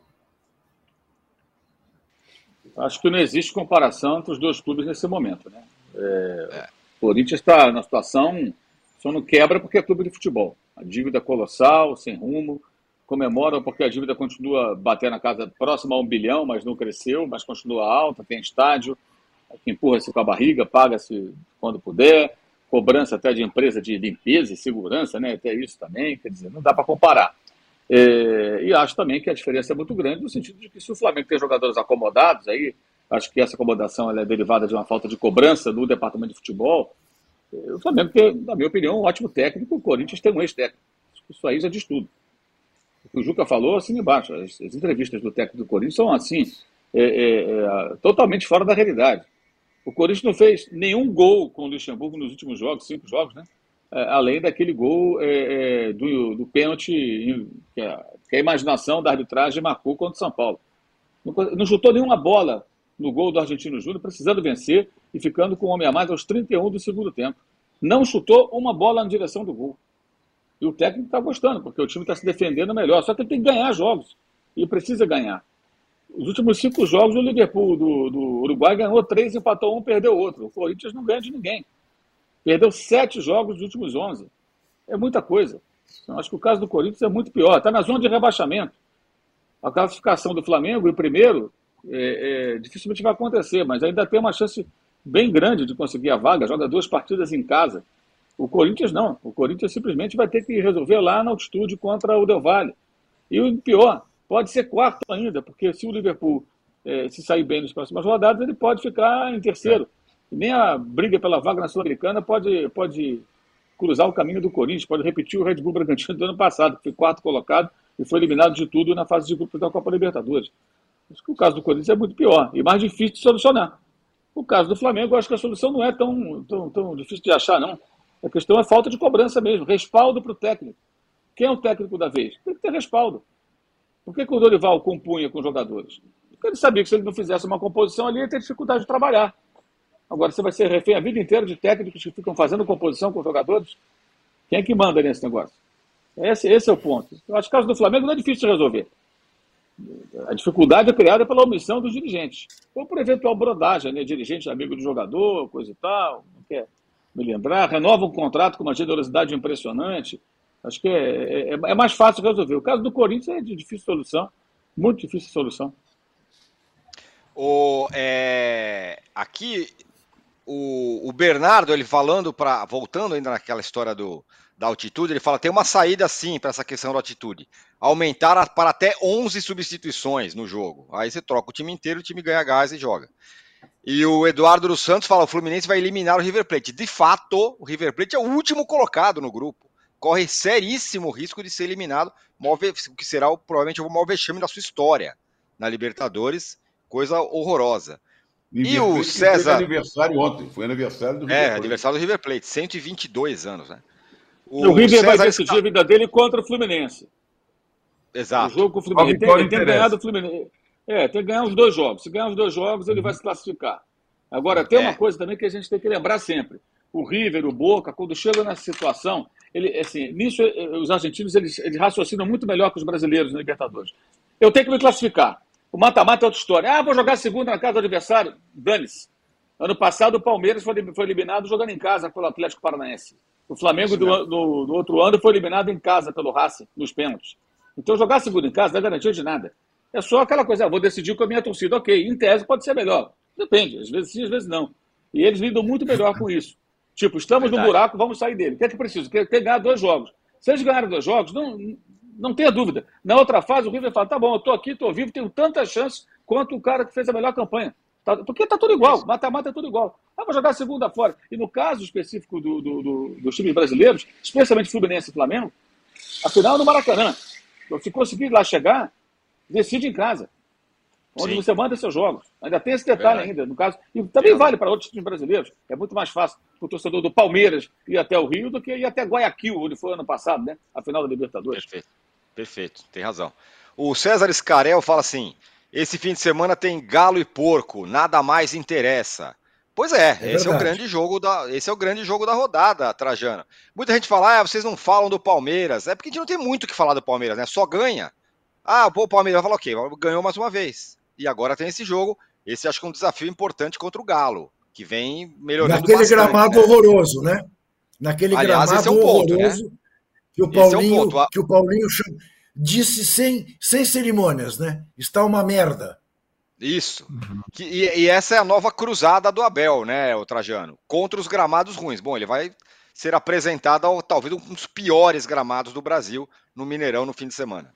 [SPEAKER 6] Acho que não existe comparação entre os dois clubes nesse momento. Né? É, é. O Corinthians está na situação, só não quebra porque é clube de futebol. A dívida colossal, sem rumo. Comemora porque a dívida continua batendo na casa próxima a um bilhão, mas não cresceu, mas continua alta, tem estádio, empurra-se com a barriga, paga-se quando puder, cobrança até de empresa de limpeza e segurança, né? até isso também, quer dizer, não dá para comparar. É, e acho também que a diferença é muito grande no sentido de que se o Flamengo tem jogadores acomodados, aí acho que essa acomodação é derivada de uma falta de cobrança no departamento de futebol. É, o Flamengo tem, na minha opinião, um ótimo técnico, o Corinthians tem um ex-técnico. Isso aí já diz tudo. O que o Juca falou, assim embaixo, as, as entrevistas do técnico do Corinthians são assim, é, é, é, totalmente fora da realidade. O Corinthians não fez nenhum gol com o Luxemburgo nos últimos jogos, cinco jogos, né? É, além daquele gol é, é, do, do pênalti que a, que a, imaginação da arbitragem marcou contra o São Paulo. Não, não chutou nenhuma bola no gol do Argentino Júnior, precisando vencer e ficando com o homem a mais aos 31 do segundo tempo. Não chutou uma bola na direção do gol. E o técnico está gostando, porque o time está se defendendo melhor. Só que ele tem que ganhar jogos. E precisa ganhar. Os últimos cinco jogos, o Liverpool do, do Uruguai ganhou três, empatou um, perdeu outro. O Corinthians não ganha de ninguém. Perdeu sete jogos dos últimos onze. É muita coisa. Então, acho que o caso do Corinthians é muito pior. Está na zona de rebaixamento. A classificação do Flamengo, em primeiro, é, é, dificilmente vai acontecer, mas ainda tem uma chance bem grande de conseguir a vaga. Joga duas partidas em casa. O Corinthians não. O Corinthians simplesmente vai ter que resolver lá na altitude contra o Del Valle. E o pior, pode ser quarto ainda, porque se o Liverpool é, se sair bem nas próximas rodadas, ele pode ficar em terceiro. Nem a briga pela vaga na Sul-Americana pode, pode cruzar o caminho do Corinthians, pode repetir o Red Bull Bragantino do ano passado, que foi quarto colocado e foi eliminado de tudo na fase de grupos da Copa Libertadores. Acho que o caso do Corinthians é muito pior e mais difícil de solucionar. O caso do Flamengo, acho que a solução não é tão, tão, tão difícil de achar, não. A questão é falta de cobrança mesmo, respaldo para o técnico. Quem é o técnico da vez? Tem que ter respaldo. Por que, que o Dorival compunha com jogadores? Porque ele sabia que se ele não fizesse uma composição ali, ia ter dificuldade de trabalhar. Agora, você vai ser refém a vida inteira de técnicos que ficam fazendo composição com jogadores? Quem é que manda nesse negócio? Esse, esse é o ponto. Eu acho que o caso do Flamengo não é difícil de resolver. A dificuldade é criada pela omissão dos dirigentes. Ou por eventual brodagem, né? Dirigente amigo do jogador, coisa e tal, não quer me lembrar, renova um contrato com uma generosidade impressionante. Acho que é, é, é mais fácil resolver. O caso do Corinthians é de difícil solução, muito difícil solução.
[SPEAKER 3] O, é, aqui o, o Bernardo, ele falando para. Voltando ainda naquela história do, da altitude, ele fala: tem uma saída sim para essa questão da altitude. Aumentar para até 11 substituições no jogo. Aí você troca o time inteiro, o time ganha gás e joga. E o Eduardo dos Santos fala: o Fluminense vai eliminar o River Plate. De fato, o River Plate é o último colocado no grupo. Corre seríssimo risco de ser eliminado, o que será provavelmente o maior vexame da sua história na Libertadores. Coisa horrorosa.
[SPEAKER 4] E o César. Foi aniversário ontem, foi aniversário do
[SPEAKER 3] River é, Plate. É, aniversário do River Plate, 122 anos, né?
[SPEAKER 6] O, o River César vai decidir a vida dele contra o Fluminense.
[SPEAKER 3] Exato.
[SPEAKER 6] O jogo com o Fluminense. Ele tem, ele tem ganhado o Fluminense. É, tem que ganhar os dois jogos. Se ganhar os dois jogos, ele uhum. vai se classificar. Agora, tem é. uma coisa também que a gente tem que lembrar sempre. O River, o Boca, quando chega nessa situação, ele, assim, nisso eh, os argentinos eles, eles raciocinam muito melhor que os brasileiros na Libertadores. Eu tenho que me classificar. O mata-mata é outra história. Ah, vou jogar segunda na casa do adversário. Dane-se. Ano passado o Palmeiras foi, foi eliminado jogando em casa pelo Atlético Paranaense. O Flamengo do, do, do, outro ano foi eliminado em casa pelo Racing, nos pênaltis. Então jogar segunda em casa não é garantia de nada. É só aquela coisa, ah, vou decidir com a minha torcida. Ok, em tese pode ser melhor. Depende, às vezes sim, às vezes não. E eles lidam muito melhor com isso. Tipo, estamos Verdade. no buraco, vamos sair dele. O que é que precisa? Quer, quer ganhar dois jogos. Se eles ganharem dois jogos, não, não tenha dúvida. Na outra fase, o River fala: tá bom, eu tô aqui, tô vivo, tenho tantas chances quanto o cara que fez a melhor campanha. Tá, porque tá tudo igual, mata-mata é tudo igual. Ah, vou jogar segunda fora. E no caso específico do, do, do, dos times brasileiros, especialmente Fluminense e Flamengo, a final é no Maracanã. Então, se conseguir lá chegar, decide em casa. Onde Sim. você manda seus jogos. Ainda tem esse detalhe ainda, no caso. E também vale para outros times brasileiros. É muito mais fácil para o torcedor do Palmeiras ir até o Rio do que ir até Guayaquil, onde foi ano passado, né? A final da Libertadores.
[SPEAKER 3] Perfeito. Perfeito, tem razão. O César Scarel fala assim: esse fim de semana tem galo e porco, nada mais interessa. Pois é, é esse é o grande jogo da, esse é o grande jogo da rodada, Trajano. Muita gente fala, ah, vocês não falam do Palmeiras. É porque a gente não tem muito o que falar do Palmeiras, né? Só ganha. Ah, pô, o Palmeiras vai falar o quê? Ganhou mais uma vez. E agora tem esse jogo. Esse acho que é um desafio importante contra o Galo, que vem melhorando
[SPEAKER 5] Naquele bastante, gramado né? horroroso, né? Naquele Aliás, gramado é um ponto, né? horroroso. Né? Que o Paulinho, é um que o Paulinho disse sem, sem cerimônias, né? Está uma merda.
[SPEAKER 3] Isso. Uhum. Que, e, e, essa é a nova cruzada do Abel, né, o Trajano? Contra os gramados ruins. Bom, ele vai ser apresentado ao talvez um dos piores gramados do Brasil no Mineirão no fim de semana.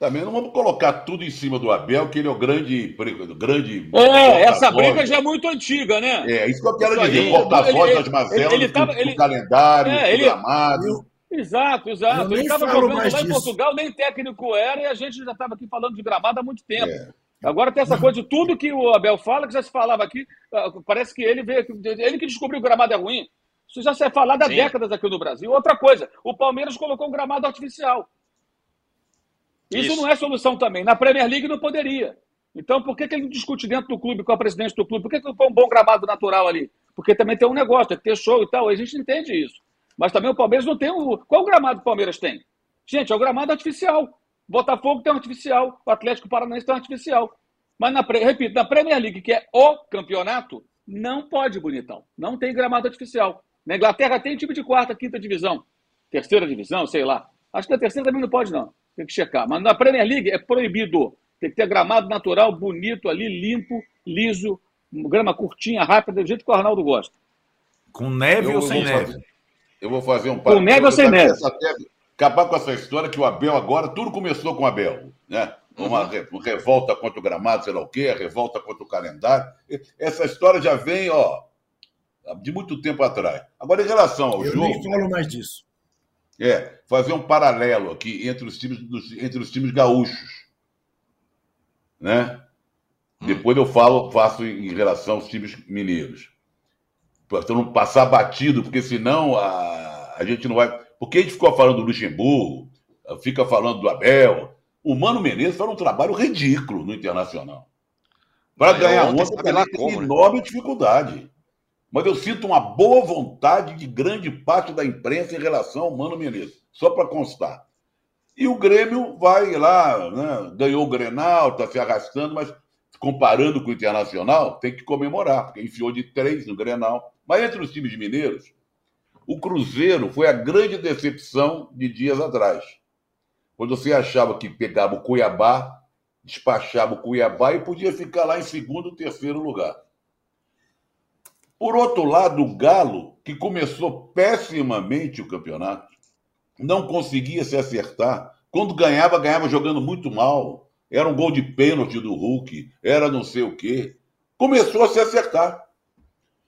[SPEAKER 4] Também não vamos colocar tudo em cima do Abel, que ele é o grande. grande
[SPEAKER 6] é, essa briga já é muito antiga, né?
[SPEAKER 4] É, isso que eu quero dizer. Porta-voz das mazelas ele, ele, ele, do, calendário, é, ele, do gramado. Eu,
[SPEAKER 6] exato, exato. Ele estava jogando lá disso. em Portugal, nem técnico era, e a gente já estava aqui falando de gramado há muito tempo. É. Agora tem essa coisa de tudo que o Abel fala, que já se falava aqui. Ah, parece que ele veio, ele que descobriu que o gramado é ruim. Isso já se é falado há Sim. décadas aqui no Brasil. Outra coisa, o Palmeiras colocou um gramado artificial. Isso, Isso, não é solução também. Na Premier League não poderia. Então, por que, que ele não discute dentro do clube com a presidente do clube? Por que, que não põe um bom gramado natural ali? Porque também tem um negócio, tem que ter show e tal. A gente entende isso. Mas também o Palmeiras não tem o. Qual o gramado que o Palmeiras tem? Gente, é o gramado artificial. Botafogo tem um artificial, o Atlético Paranaense tem um artificial. Mas, na, repito, na Premier League, que é o campeonato, não pode, bonitão. Não tem gramado artificial. Na Inglaterra tem time de quarta, quinta divisão, terceira divisão, sei lá. Acho que na terceira também não pode, não. Tem que checar. Mas na Premier League é proibido. Tem que ter gramado natural, bonito ali, limpo, liso, grama curtinha, rápida, do jeito que o Arnaldo gosta.
[SPEAKER 7] Com neve eu ou sem neve?
[SPEAKER 4] Fazer, eu vou fazer um
[SPEAKER 6] Com neve ou sem neve?
[SPEAKER 4] acabar com essa história que o Abel agora, tudo começou com o Abel, né? Uma, uhum. revolta contra o gramado, sei lá o quê, revolta contra o calendário. Essa história já vem, ó, de muito tempo atrás. Agora, em relação ao
[SPEAKER 5] eu
[SPEAKER 4] jogo.
[SPEAKER 5] Eu nem falo mais disso.
[SPEAKER 4] É, fazer um paralelo aqui entre os times, entre os times gaúchos. Né? Hum. Depois eu falo, faço em relação aos times mineiros. Para não passar batido, porque senão a, a gente não vai. Porque a gente ficou falando do Luxemburgo, fica falando do Abel. O Mano Menezes faz um trabalho ridículo no Internacional. Para ganhar ontem, tem né? enorme né? dificuldade mas eu sinto uma boa vontade de grande parte da imprensa em relação ao Mano Menezes, só para constar. E o Grêmio vai lá, né, ganhou o Grenal, está se arrastando, mas comparando com o Internacional, tem que comemorar, porque enfiou de três no Grenal. Mas entre os times mineiros, o Cruzeiro foi a grande decepção de dias atrás. Quando você achava que pegava o Cuiabá, despachava o Cuiabá e podia ficar lá em segundo, terceiro lugar. Por outro lado, o Galo, que começou pessimamente o campeonato, não conseguia se acertar. Quando ganhava, ganhava jogando muito mal. Era um gol de pênalti do Hulk, era não sei o quê. Começou a se acertar.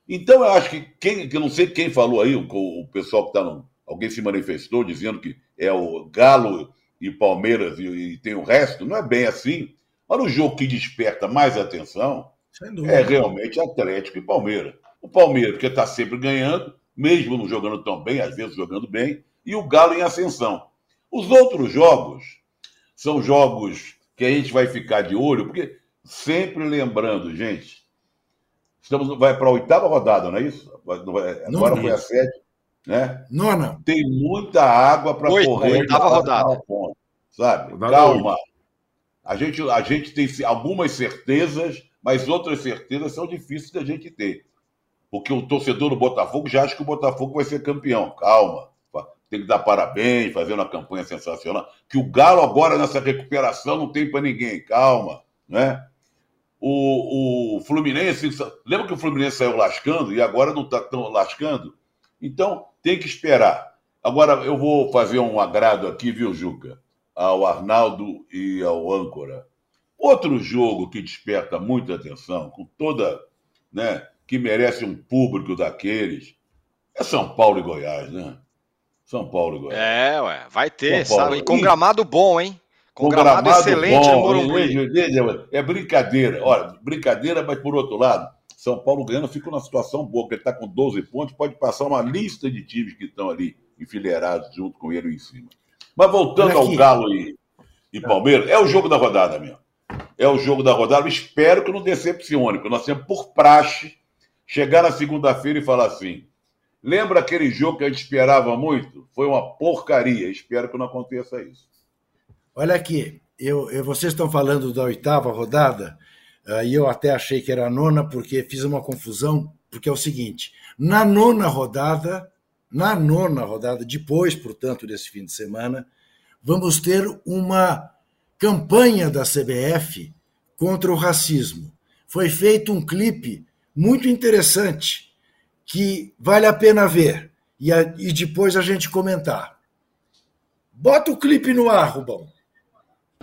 [SPEAKER 4] Então, eu acho que quem, que não sei quem falou aí, o, o pessoal que está no. Alguém se manifestou dizendo que é o Galo e Palmeiras e, e tem o resto. Não é bem assim. Mas o jogo que desperta mais atenção é realmente Atlético e Palmeiras. O Palmeiras, que está sempre ganhando, mesmo não jogando tão bem, às vezes jogando bem, e o Galo em ascensão. Os outros jogos são jogos que a gente vai ficar de olho, porque sempre lembrando, gente, estamos vai para a oitava rodada, não é isso? Agora foi a sete, né?
[SPEAKER 5] Nona.
[SPEAKER 4] Tem muita água para correr.
[SPEAKER 3] Oitava rodada.
[SPEAKER 4] Ponto, sabe? Calma. A gente, a gente tem algumas certezas, mas outras certezas são difíceis da gente ter porque o torcedor do Botafogo já acha que o Botafogo vai ser campeão. Calma. Tem que dar parabéns, fazer uma campanha sensacional. Que o Galo agora nessa recuperação não tem para ninguém. Calma, né? O, o Fluminense, lembra que o Fluminense saiu lascando e agora não está tão lascando? Então, tem que esperar. Agora, eu vou fazer um agrado aqui, viu, Juca? Ao Arnaldo e ao Âncora. Outro jogo que desperta muita atenção, com toda né, que merece um público daqueles. É São Paulo e Goiás, né? São Paulo e Goiás.
[SPEAKER 3] É, ué, vai ter, sabe? E com gramado bom, hein? Com, com gramado, gramado, excelente bom, no
[SPEAKER 4] Morumbi. É brincadeira. Olha, brincadeira, mas por outro lado, São Paulo ganhando fica numa situação boa, porque ele está com 12 pontos, pode passar uma lista de times que estão ali enfileirados junto com ele em cima. Mas voltando ao Galo e, e Palmeiras, é o jogo da rodada mesmo. É o jogo da rodada. Eu espero que não decepcione, porque nós temos por praxe chegar na segunda-feira e falar assim: lembra aquele jogo que a gente esperava muito? Foi uma porcaria. Espero que não aconteça isso.
[SPEAKER 5] Olha aqui, eu, eu vocês estão falando da oitava rodada, uh, e eu até achei que era a nona, porque fiz uma confusão, porque é o seguinte: na nona rodada, na nona rodada, depois, portanto, desse fim de semana, vamos ter uma campanha da CBF contra o racismo. Foi feito um clipe muito interessante que vale a pena ver e, a, e depois a gente comentar. Bota o clipe no ar, Rubão.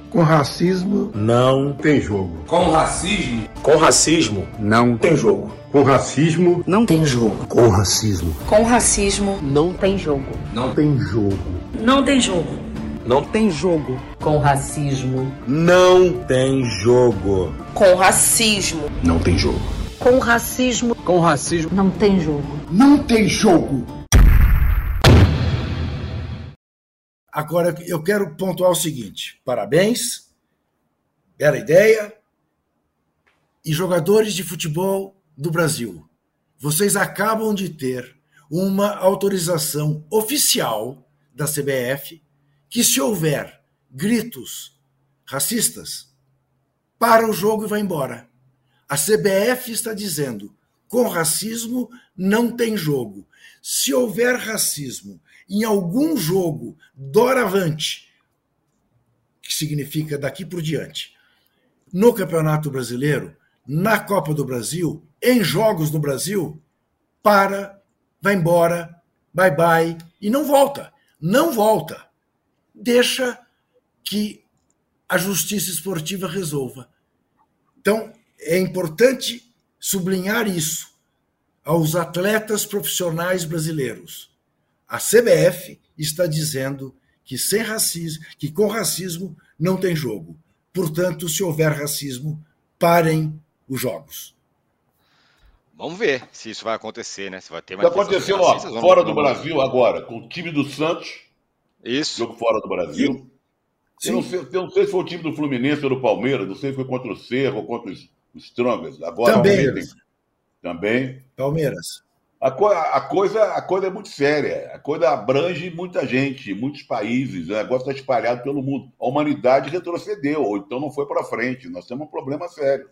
[SPEAKER 5] Com racismo,
[SPEAKER 8] não tem jogo.
[SPEAKER 9] Com racismo,
[SPEAKER 8] com racismo, não tem jogo.
[SPEAKER 9] Com racismo,
[SPEAKER 10] não tem jogo.
[SPEAKER 8] Com racismo,
[SPEAKER 10] com racismo, não tem jogo.
[SPEAKER 9] Não tem jogo.
[SPEAKER 10] Não tem jogo.
[SPEAKER 8] Não tem jogo.
[SPEAKER 10] Com racismo,
[SPEAKER 8] não tem jogo.
[SPEAKER 10] Com racismo,
[SPEAKER 8] não tem jogo.
[SPEAKER 10] Com racismo,
[SPEAKER 8] com racismo,
[SPEAKER 10] não tem jogo.
[SPEAKER 5] Não tem jogo. Agora, eu quero pontuar o seguinte: parabéns, bela ideia. E jogadores de futebol do Brasil, vocês acabam de ter uma autorização oficial da CBF que, se houver gritos racistas, para o jogo e vai embora. A CBF está dizendo: com racismo não tem jogo. Se houver racismo em algum jogo doravante, que significa daqui por diante, no Campeonato Brasileiro, na Copa do Brasil, em jogos do Brasil, para, vai embora, bye bye, e não volta. Não volta. Deixa que a justiça esportiva resolva. Então, é importante sublinhar isso aos atletas profissionais brasileiros. A CBF está dizendo que sem racismo, que com racismo não tem jogo. Portanto, se houver racismo, parem os jogos.
[SPEAKER 3] Vamos ver se isso vai acontecer, né? Se vai ter
[SPEAKER 4] mais. Aconteceu ó, fora do Brasil agora, com o time do Santos.
[SPEAKER 3] Isso.
[SPEAKER 4] Jogo fora do Brasil. Eu não, sei, eu não, sei, se foi o time do Fluminense ou do Palmeiras, não sei se foi contra o Cerro ou contra os, os Strongers. Agora,
[SPEAKER 5] também.
[SPEAKER 4] Também.
[SPEAKER 5] Palmeiras.
[SPEAKER 4] A, co a, coisa, a coisa é muito séria. A coisa abrange muita gente, muitos países. O negócio está espalhado pelo mundo. A humanidade retrocedeu, ou então não foi para frente. Nós temos um problema sério.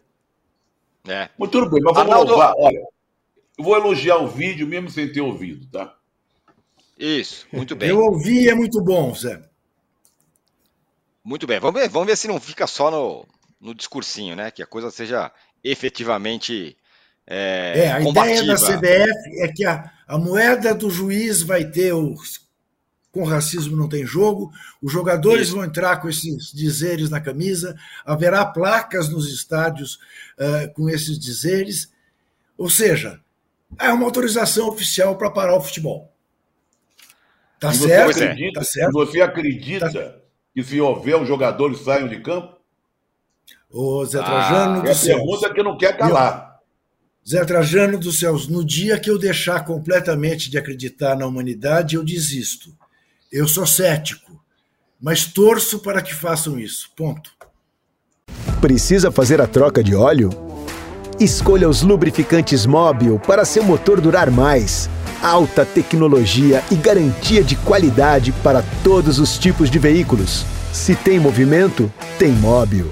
[SPEAKER 3] É.
[SPEAKER 4] Mas tudo bem, mas vamos Arnaldo... louvar. Olha, eu vou elogiar o vídeo mesmo sem ter ouvido, tá?
[SPEAKER 3] Isso, muito bem.
[SPEAKER 5] Eu ouvi, é muito bom, Zé.
[SPEAKER 3] Muito bem, vamos ver, vamos ver se não fica só no, no discursinho, né? Que a coisa seja efetivamente é, é
[SPEAKER 5] a combativa. ideia da CBF é que a, a moeda do juiz vai ter os com racismo não tem jogo, os jogadores Isso. vão entrar com esses dizeres na camisa, haverá placas nos estádios uh, com esses dizeres, ou seja, é uma autorização oficial para parar o futebol. Tá certo?
[SPEAKER 4] Você acredita, tá certo? Você acredita tá... que se houver os jogadores saiam de campo?
[SPEAKER 5] Ô Zé Trajano ah,
[SPEAKER 4] do é pergunta que não quer calar.
[SPEAKER 5] Zé Trajano dos céus, no dia que eu deixar completamente de acreditar na humanidade, eu desisto. Eu sou cético, mas torço para que façam isso. Ponto.
[SPEAKER 2] Precisa fazer a troca de óleo? Escolha os lubrificantes Móbil para seu motor durar mais. Alta tecnologia e garantia de qualidade para todos os tipos de veículos. Se tem movimento, tem Móbil.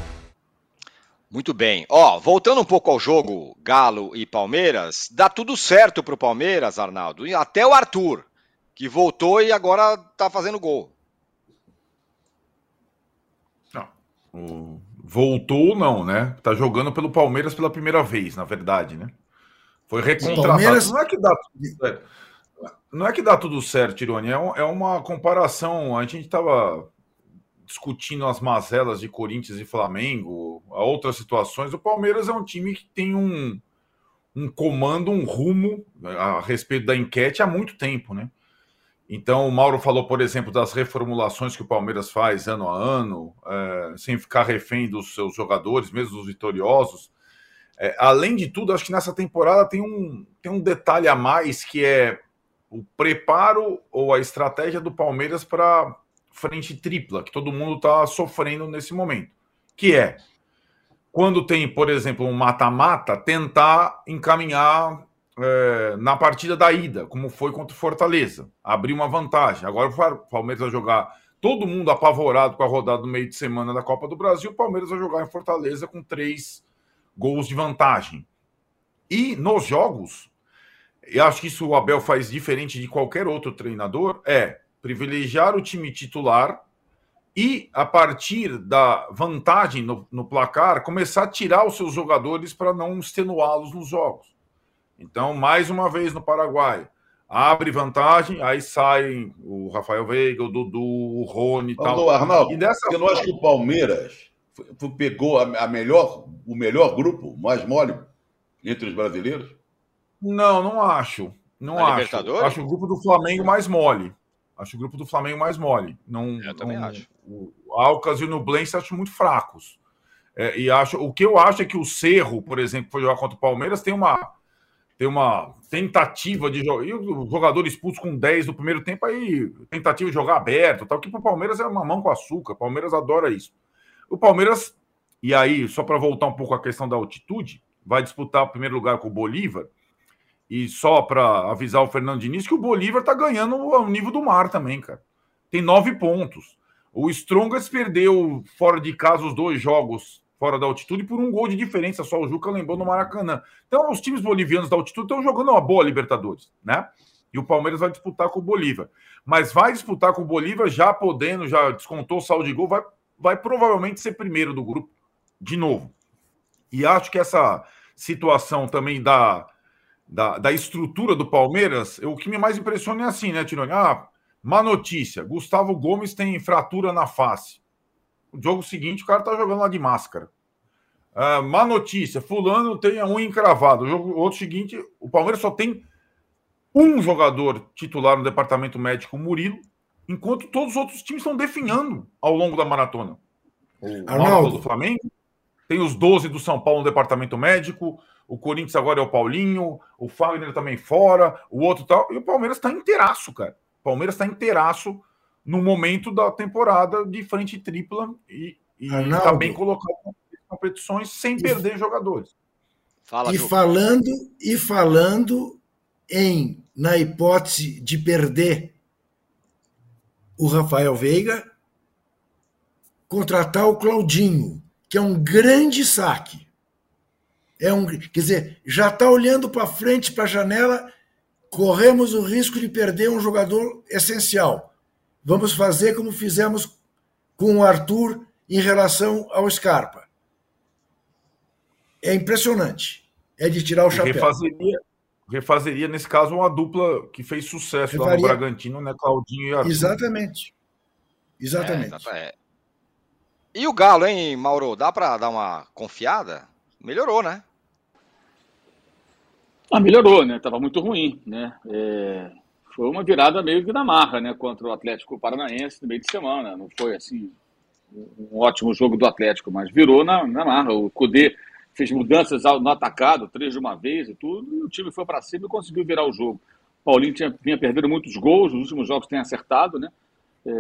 [SPEAKER 3] Muito bem. Ó, voltando um pouco ao jogo Galo e Palmeiras, dá tudo certo para o Palmeiras, Arnaldo. E até o Arthur, que voltou e agora está fazendo gol.
[SPEAKER 7] Não. Voltou não, né? Tá jogando pelo Palmeiras pela primeira vez, na verdade, né? Foi recontratado. Palmeiras... Não é que dá tudo certo. Não é que dá tudo certo, Tironi. É, é uma comparação. A gente estava discutindo as mazelas de Corinthians e Flamengo, a outras situações, o Palmeiras é um time que tem um, um comando, um rumo a respeito da enquete há muito tempo, né? Então, o Mauro falou, por exemplo, das reformulações que o Palmeiras faz ano a ano, é, sem ficar refém dos seus jogadores, mesmo os vitoriosos. É, além de tudo, acho que nessa temporada tem um, tem um detalhe a mais que é o preparo ou a estratégia do Palmeiras para frente tripla, que todo mundo está sofrendo nesse momento, que é quando tem, por exemplo, um mata-mata, tentar encaminhar é, na partida da ida, como foi contra o Fortaleza, abrir uma vantagem. Agora o Palmeiras vai jogar todo mundo apavorado com a rodada do meio de semana da Copa do Brasil, o Palmeiras vai jogar em Fortaleza com três gols de vantagem. E nos jogos, eu acho que isso o Abel faz diferente de qualquer outro treinador, é privilegiar o time titular e, a partir da vantagem no, no placar, começar a tirar os seus jogadores para não extenuá-los nos jogos. Então, mais uma vez no Paraguai, abre vantagem, aí saem o Rafael Veiga, o Dudu, o Rony e tal.
[SPEAKER 4] Arnaldo,
[SPEAKER 7] e dessa
[SPEAKER 4] você não acha que o Palmeiras pegou a melhor, o melhor grupo, mais mole, entre os brasileiros?
[SPEAKER 7] Não, não acho. Não acho. Acho o grupo do Flamengo mais mole. Acho o grupo do Flamengo mais mole. Não,
[SPEAKER 3] eu também
[SPEAKER 7] não,
[SPEAKER 3] acho.
[SPEAKER 7] O Alcas e o Nublense acho muito fracos. É, e acho, o que eu acho é que o Cerro, por exemplo, que foi jogar contra o Palmeiras, tem uma, tem uma tentativa de jogar. E o jogador expulso com 10 no primeiro tempo, aí tentativa de jogar aberto, tal, que para o Palmeiras é uma mão com açúcar. O Palmeiras adora isso. O Palmeiras, e aí, só para voltar um pouco à questão da altitude, vai disputar o primeiro lugar com o Bolívar. E só para avisar o Fernando Diniz que o Bolívar está ganhando ao nível do mar também, cara. Tem nove pontos. O Strongest perdeu fora de casa os dois jogos fora da altitude por um gol de diferença. Só o Juca lembrou no Maracanã. Então, os times bolivianos da altitude estão jogando uma boa Libertadores, né? E o Palmeiras vai disputar com o Bolívar. Mas vai disputar com o Bolívar já podendo, já descontou o saldo de gol, vai, vai provavelmente ser primeiro do grupo, de novo. E acho que essa situação também da, da, da estrutura do Palmeiras, o que me mais impressiona é assim, né, Tironi? Ah, má notícia: Gustavo Gomes tem fratura na face. O jogo seguinte, o cara tá jogando lá de máscara. Ah, má notícia: Fulano tem a unha encravada. O jogo, outro seguinte, o Palmeiras só tem um jogador titular no departamento médico, Murilo, enquanto todos os outros times estão definhando ao longo da maratona. O Arnaldo do Flamengo, tem os 12 do São Paulo no departamento médico, o Corinthians agora é o Paulinho, o Fagner também fora, o outro tal, e o Palmeiras está inteiraço, cara. O Palmeiras está inteiraço no momento da temporada de frente tripla e está bem colocado nas competições sem perder jogadores.
[SPEAKER 5] Fala, e falando e falando em na hipótese de perder o Rafael Veiga, contratar o Claudinho, que é um grande saque. É um, quer dizer, já está olhando para frente, para a janela, corremos o risco de perder um jogador essencial. Vamos fazer como fizemos com o Arthur em relação ao Scarpa. É impressionante. É de tirar o chapéu.
[SPEAKER 7] Refazeria, refazeria, nesse caso, uma dupla que fez sucesso Refaria. lá no Bragantino, né? Claudinho e Arthur.
[SPEAKER 5] Exatamente. Exatamente.
[SPEAKER 3] É, é. E o Galo, hein, Mauro? Dá para dar uma confiada? Melhorou, né?
[SPEAKER 6] Ah, melhorou, né? Tava muito ruim, né? É... Foi uma virada meio que na marra, né? Contra o Atlético Paranaense no meio de semana. Não foi, assim, um ótimo jogo do Atlético, mas virou na, na marra. O Cudê fez mudanças no atacado, três de uma vez e tudo, e o time foi para cima e conseguiu virar o jogo. Paulinho tinha, vinha perdendo muitos gols, nos últimos jogos tem acertado, né? É,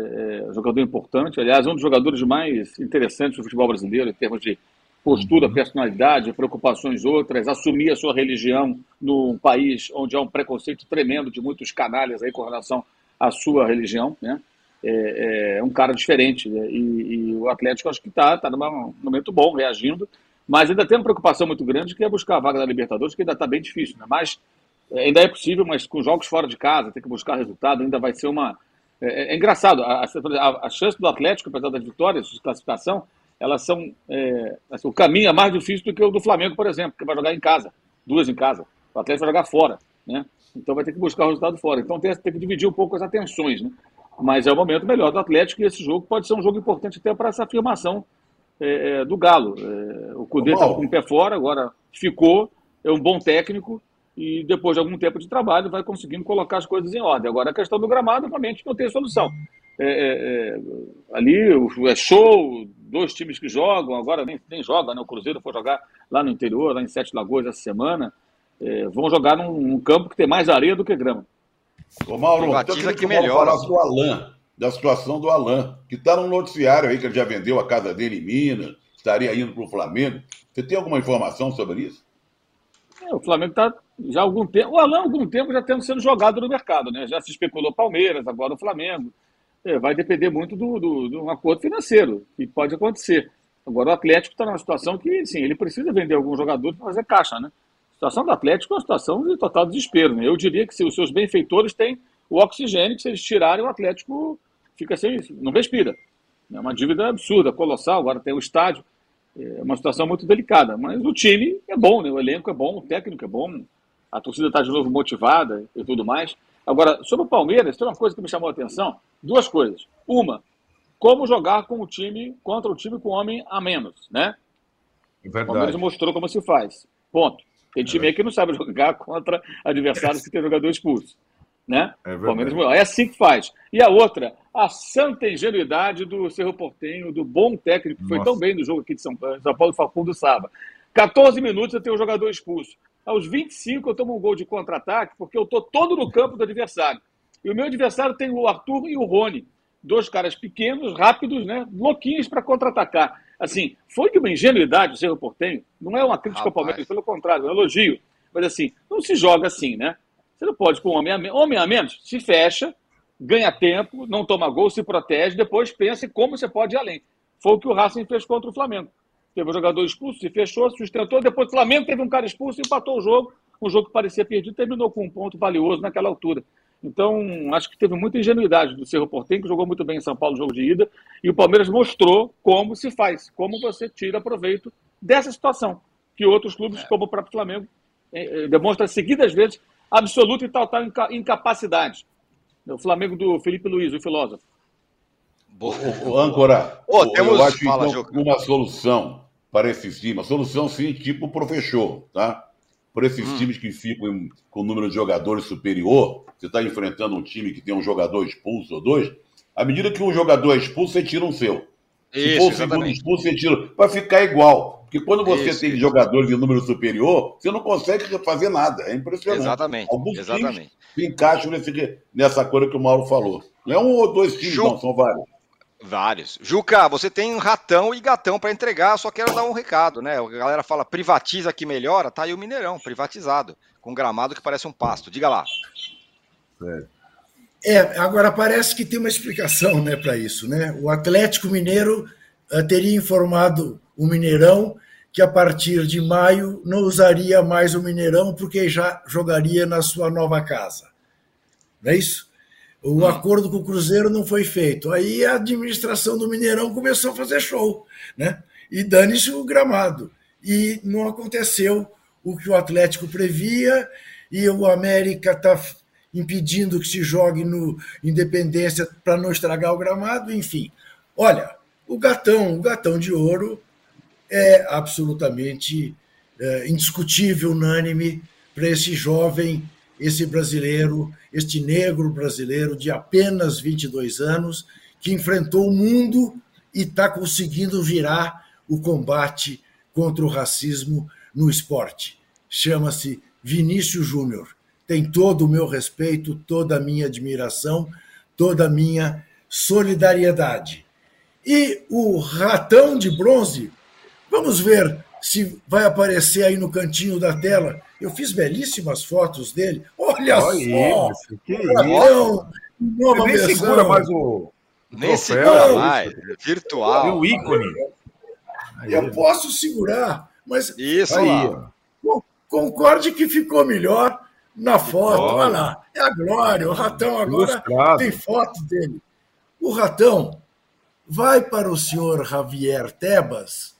[SPEAKER 6] é, jogador importante, aliás, um dos jogadores mais interessantes do futebol brasileiro em termos de postura, personalidade, preocupações outras, assumir a sua religião num país onde há um preconceito tremendo de muitos canalhas aí com relação à sua religião, né? É, é um cara diferente né? e, e, o Atlético acho que está tá num momento bom, reagindo, mas ainda tem uma preocupação muito grande que é buscar a vaga da Libertadores, que ainda está bem difícil, né? Mas é, ainda é possível, mas com jogos fora de casa, tem que buscar resultado, ainda vai ser uma. É, é engraçado, a, a, a, chance do Atlético, apesar das vitórias de classificação, elas são. É, assim, o caminho é mais difícil do que o do Flamengo, por exemplo, que vai jogar em casa, duas em casa. O Atlético vai jogar fora, né? Então vai ter que buscar o resultado fora. Então tem, tem que dividir um pouco as atenções, né? Mas é o momento melhor do Atlético e esse jogo pode ser um jogo importante até para essa afirmação é, é, do Galo. É, o Cudê estava com o pé fora, agora ficou, é um bom técnico e depois de algum tempo de trabalho vai conseguindo colocar as coisas em ordem. Agora a questão do gramado realmente não tem solução. É, é, é ali é show, dois times que jogam, agora nem, nem joga, né? o Cruzeiro foi jogar lá no interior, lá em Sete Lagoas essa semana, é, vão jogar num, num, campo que tem mais areia do que grama.
[SPEAKER 4] Ô Mauro, então eu que melhora. falar do Alain, da situação do Alain, que está no noticiário aí que ele já vendeu a casa dele em Minas, estaria indo para o Flamengo. Você tem alguma informação sobre isso?
[SPEAKER 6] É, o Flamengo está já há algum tempo, o Alain há algum tempo já tendo sendo jogado no mercado, né? Já se especulou Palmeiras, agora o Flamengo. É, vai depender muito do, do, do, acordo financeiro, que pode acontecer. Agora, o Atlético está numa situação que, sim, ele precisa vender algum jogador para fazer caixa, né? A situação do Atlético é uma situação de total desespero, né? Eu diria que se os seus benfeitores têm o oxigênio, que se eles tirarem, o Atlético fica sem isso, não respira. É uma dívida absurda, colossal, agora tem o estádio. É uma situação muito delicada, mas o time é bom, né? O elenco é bom, o técnico é bom, a torcida está de novo motivada e tudo mais. Agora, sobre o Palmeiras, tem uma coisa que me chamou a atenção: duas coisas. Uma, como jogar com o time contra o time com homem a menos, né?
[SPEAKER 7] É
[SPEAKER 6] O Palmeiras
[SPEAKER 7] verdade.
[SPEAKER 6] mostrou como se faz. Ponto. Tem time aí que não sabe jogar contra adversários que tem jogador expulso. Né?
[SPEAKER 7] É
[SPEAKER 6] Palmeiras
[SPEAKER 7] verdade.
[SPEAKER 6] é assim que faz. E a outra, a santa ingenuidade do Cerro Portenho, do bom técnico, que foi tão bem no jogo aqui de São Paulo, São Paulo Facundo Saba. 14 minutos eu tenho um jogador expulso. Aos 25 eu tomo um gol de contra-ataque, porque eu estou todo no campo do adversário. E o meu adversário tem o Arthur e o Rony. Dois caras pequenos, rápidos, né? Louquinhos para contra-atacar. Assim, foi de uma ingenuidade o Cerro Portenho. Não é uma crítica ao
[SPEAKER 3] Rapaz.
[SPEAKER 6] Palmeiras, pelo contrário, é um elogio. Mas assim, não se joga assim, né? Você não pode com homem a, me- homem a menos, se fecha, ganha tempo, não toma gol, se protege, depois pensa em como você pode ir além. Foi o que o Racing fez contra o Flamengo. Teve um jogador expulso, se fechou, sustentou, depois o Flamengo teve um cara expulso e empatou o jogo. Um jogo que parecia perdido, terminou com um ponto valioso naquela altura. Então, acho que teve muita ingenuidade do Cerro Portenho, que jogou muito bem em São Paulo no jogo de ida, e o Palmeiras mostrou como se faz, como você tira proveito dessa situação, que outros clubes, como o próprio Flamengo, eh, eh, demonstram seguidas vezes absoluta e total inca- incapacidade. O Flamengo do Felipe Luiz, o filósofo.
[SPEAKER 3] Boa.
[SPEAKER 4] O âncora,
[SPEAKER 3] Ô,
[SPEAKER 4] o-
[SPEAKER 3] temos-
[SPEAKER 4] eu acho
[SPEAKER 3] fala,
[SPEAKER 4] então, uma solução para esses times, uma solução sim, tipo professor, tá? Para esses
[SPEAKER 3] Hum.
[SPEAKER 4] times que ficam com o número de jogadores superior, você está enfrentando um time que tem um jogador expulso ou dois, à medida que um jogador é expulso, você tira um seu. Se
[SPEAKER 3] Isso,
[SPEAKER 4] for o segundo expulso, você tira. Para ficar igual. Porque quando você
[SPEAKER 3] Isso,
[SPEAKER 4] tem
[SPEAKER 3] isso.
[SPEAKER 4] jogadores de número superior, você não consegue fazer nada. É impressionante.
[SPEAKER 3] Exatamente.
[SPEAKER 4] Alguns
[SPEAKER 3] Exatamente.
[SPEAKER 4] times se encaixam nesse, nessa coisa que o Mauro falou. Não é um ou dois times, não, são vários.
[SPEAKER 3] Vários. Juca, você tem um ratão e gatão para entregar, só quero dar um recado, né? A galera fala privatiza que melhora, tá aí o Mineirão, privatizado, com gramado que parece um pasto. Diga lá.
[SPEAKER 5] É, agora parece que tem uma explicação né, para isso. Né? O Atlético Mineiro eh, teria informado o Mineirão que a partir de maio não usaria mais o Mineirão porque já jogaria na sua nova casa. Não é isso? O acordo com o Cruzeiro não foi feito. Aí a administração do Mineirão começou a fazer show, né? E dane-se o gramado. E não aconteceu o que o Atlético previa, e o América está impedindo que se jogue no Independência para não estragar o gramado, enfim. Olha, o gatão, o gatão de ouro é absolutamente é, indiscutível, unânime para esse jovem, esse brasileiro, este negro brasileiro de apenas 22 anos, que enfrentou o mundo e está conseguindo virar o combate contra o racismo no esporte. Chama-se Vinícius Júnior. Tem todo o meu respeito, toda a minha admiração, toda a minha solidariedade. E o ratão de bronze, vamos ver se vai aparecer aí no cantinho da tela. Eu fiz belíssimas fotos dele. Olha,
[SPEAKER 7] Olha
[SPEAKER 5] só!
[SPEAKER 7] isso, que
[SPEAKER 5] Ratão, nova
[SPEAKER 7] nem
[SPEAKER 5] versão.
[SPEAKER 7] segura mais o,
[SPEAKER 3] Nem segura
[SPEAKER 5] não.
[SPEAKER 3] mais. Virtual.
[SPEAKER 7] o ícone.
[SPEAKER 5] Eu posso segurar, mas
[SPEAKER 3] Isso
[SPEAKER 7] Aí, ó.
[SPEAKER 5] concorde que ficou melhor na foto.
[SPEAKER 7] Olha.
[SPEAKER 5] Olha lá, é a glória. O ratão agora
[SPEAKER 7] Ilustrado.
[SPEAKER 5] tem foto dele. O ratão vai para o senhor Javier Tebas,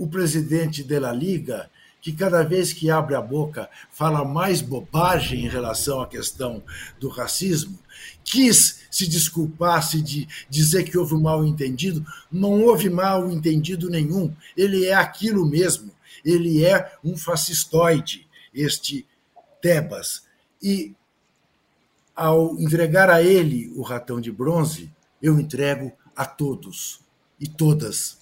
[SPEAKER 5] o presidente da Liga, que cada vez que abre a boca fala mais bobagem em relação à questão do racismo, quis se desculpasse de dizer que houve um mal entendido. Não houve mal entendido nenhum. Ele é aquilo mesmo. Ele é um fascistoide, este Tebas. E ao entregar a ele o ratão de bronze, eu entrego a todos e todas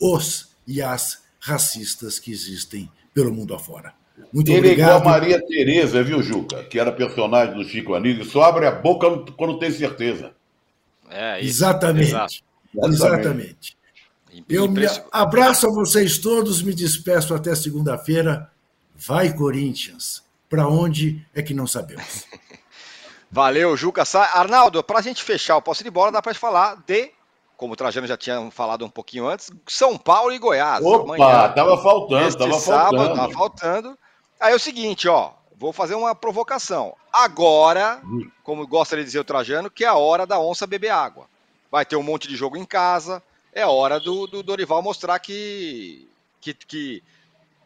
[SPEAKER 5] os e as racistas que existem pelo mundo afora. Muito
[SPEAKER 4] Ele é igual
[SPEAKER 5] obrigado.
[SPEAKER 4] a Maria Tereza, viu, Juca? Que era personagem do Chico Anísio, só abre a boca quando tem certeza.
[SPEAKER 3] É isso.
[SPEAKER 5] Exatamente.
[SPEAKER 3] Exato.
[SPEAKER 5] Exatamente. Eu me abraço a vocês todos, me despeço até segunda-feira. Vai, Corinthians. Para onde é que não sabemos.
[SPEAKER 3] Valeu, Juca. Arnaldo, para a gente fechar o posse de bola, dá para falar de, como o Trajano já tinha falado um pouquinho antes, São Paulo e Goiás.
[SPEAKER 4] Opa, tava faltando,
[SPEAKER 3] Este
[SPEAKER 4] tava
[SPEAKER 3] sábado,
[SPEAKER 4] faltando.
[SPEAKER 3] tava faltando. Aí é o seguinte, ó, vou fazer uma provocação. Agora, como gosta de dizer o Trajano, que é a hora da onça beber água. Vai ter um monte de jogo em casa, é hora do, do Dorival mostrar que, que, que,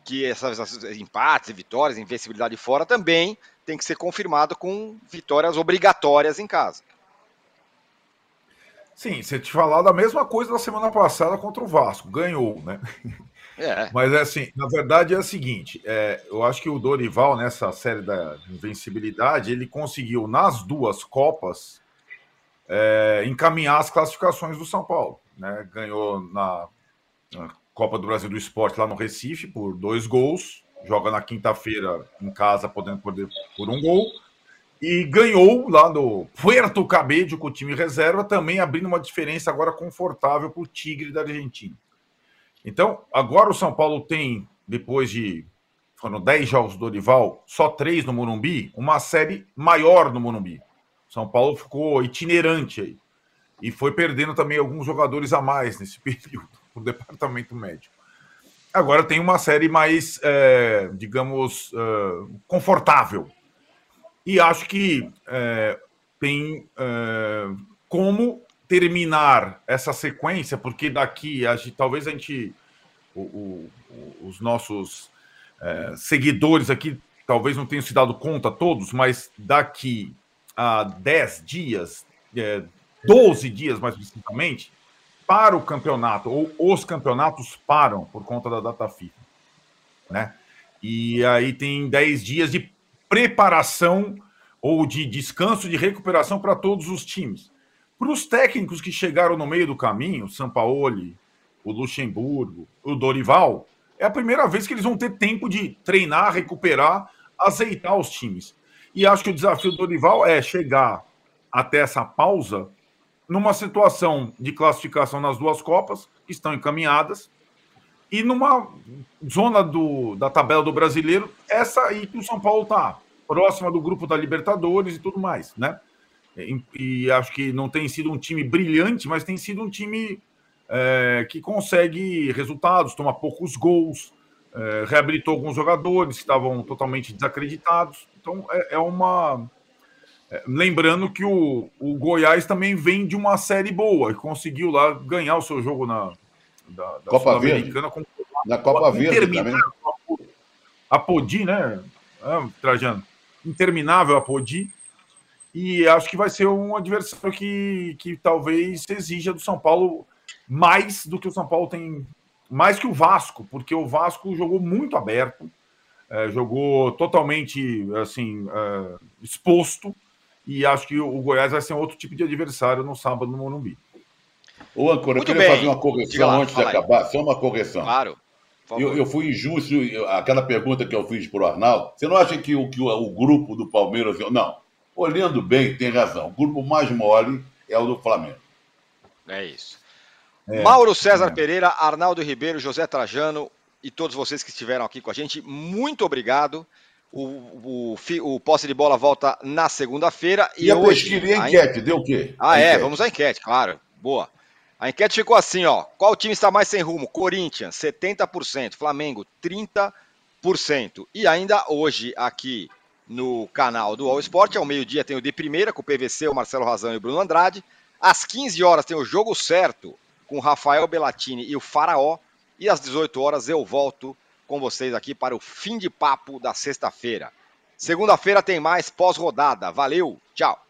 [SPEAKER 3] que essas, essas empates, vitórias, invencibilidade fora também tem que ser confirmado com vitórias obrigatórias em casa.
[SPEAKER 7] Sim, você te falar da mesma coisa da semana passada contra o Vasco, ganhou, né? É. Mas é assim, na verdade é o seguinte: é, eu acho que o Dorival, nessa série da invencibilidade, ele conseguiu nas duas Copas é, encaminhar as classificações do São Paulo. Né? Ganhou na, na Copa do Brasil do Esporte lá no Recife por dois gols, joga na quinta-feira em casa, podendo perder por um gol e ganhou lá no Puerto Cabello com o time reserva, também abrindo uma diferença agora confortável para o Tigre da Argentina. Então, agora o São Paulo tem, depois de foram 10 jogos do Dorival, só três no Morumbi, uma série maior no Morumbi. São Paulo ficou itinerante aí. E foi perdendo também alguns jogadores a mais nesse período, o departamento médico. Agora tem uma série mais, é, digamos, é, confortável e acho que é, tem é, como terminar essa sequência, porque daqui a gente, talvez a gente, o, o, os nossos é, seguidores aqui, talvez não tenham se dado conta todos, mas daqui a 10 dias, é, 12 dias mais precisamente, para o campeonato, ou os campeonatos param por conta da data FIFA. Né? E aí tem 10 dias de preparação ou de descanso, de recuperação para todos os times. Para os técnicos que chegaram no meio do caminho, o Sampaoli, o Luxemburgo, o Dorival, é a primeira vez que eles vão ter tempo de treinar, recuperar, azeitar os times. E acho que o desafio do Dorival é chegar até essa pausa numa situação de classificação nas duas Copas, que estão encaminhadas, e numa zona do, da tabela do brasileiro, essa aí que o São Paulo está próxima do grupo da Libertadores e tudo mais, né? E, e acho que não tem sido um time brilhante, mas tem sido um time é, que consegue resultados, toma poucos gols, é, reabilitou alguns jogadores que estavam totalmente desacreditados. Então é, é uma. É, lembrando que o, o Goiás também vem de uma série boa e conseguiu lá ganhar o seu jogo na da, da
[SPEAKER 4] Copa Sul-Americana com na Copa Verde também.
[SPEAKER 7] A Podi, né? Ah, Trajano interminável a Podi. E acho que vai ser um adversário que, que talvez exija do São Paulo mais do que o São Paulo tem, mais que o Vasco, porque o Vasco jogou muito aberto, é, jogou totalmente assim é, exposto, e acho que o Goiás vai ser um outro tipo de adversário no sábado no Morumbi.
[SPEAKER 4] Ô, Ancora, eu queria bem. fazer uma correção lá, antes de acabar, só uma correção.
[SPEAKER 3] Claro.
[SPEAKER 4] Eu, eu, fui injusto, aquela pergunta que eu fiz para o Arnaldo. Você não acha que o, que o, o grupo do Palmeiras. Não. Olhando bem, tem razão. O grupo mais mole é o do Flamengo.
[SPEAKER 3] É isso. É, Mauro César é. Pereira, Arnaldo Ribeiro, José Trajano e todos vocês que estiveram aqui com a gente, muito obrigado. O, o, o posse de bola volta na segunda-feira.
[SPEAKER 4] E, e a hoje, pesquisa e a enquete, deu o quê?
[SPEAKER 3] Ah, é, vamos à enquete, claro. Boa. A enquete ficou assim, ó. Qual time está mais sem rumo? Corinthians, 70%. Flamengo, 30%. E ainda hoje, aqui no canal do All Sport, ao meio-dia tem o de primeira, com o PVC, o Marcelo Razão e o Bruno Andrade. Às 15 horas tem o Jogo Certo, com o Rafael Bellatini e o Faraó. E às 18 horas eu volto com vocês aqui para o fim de papo da sexta-feira. Segunda-feira tem mais pós-rodada. Valeu, tchau!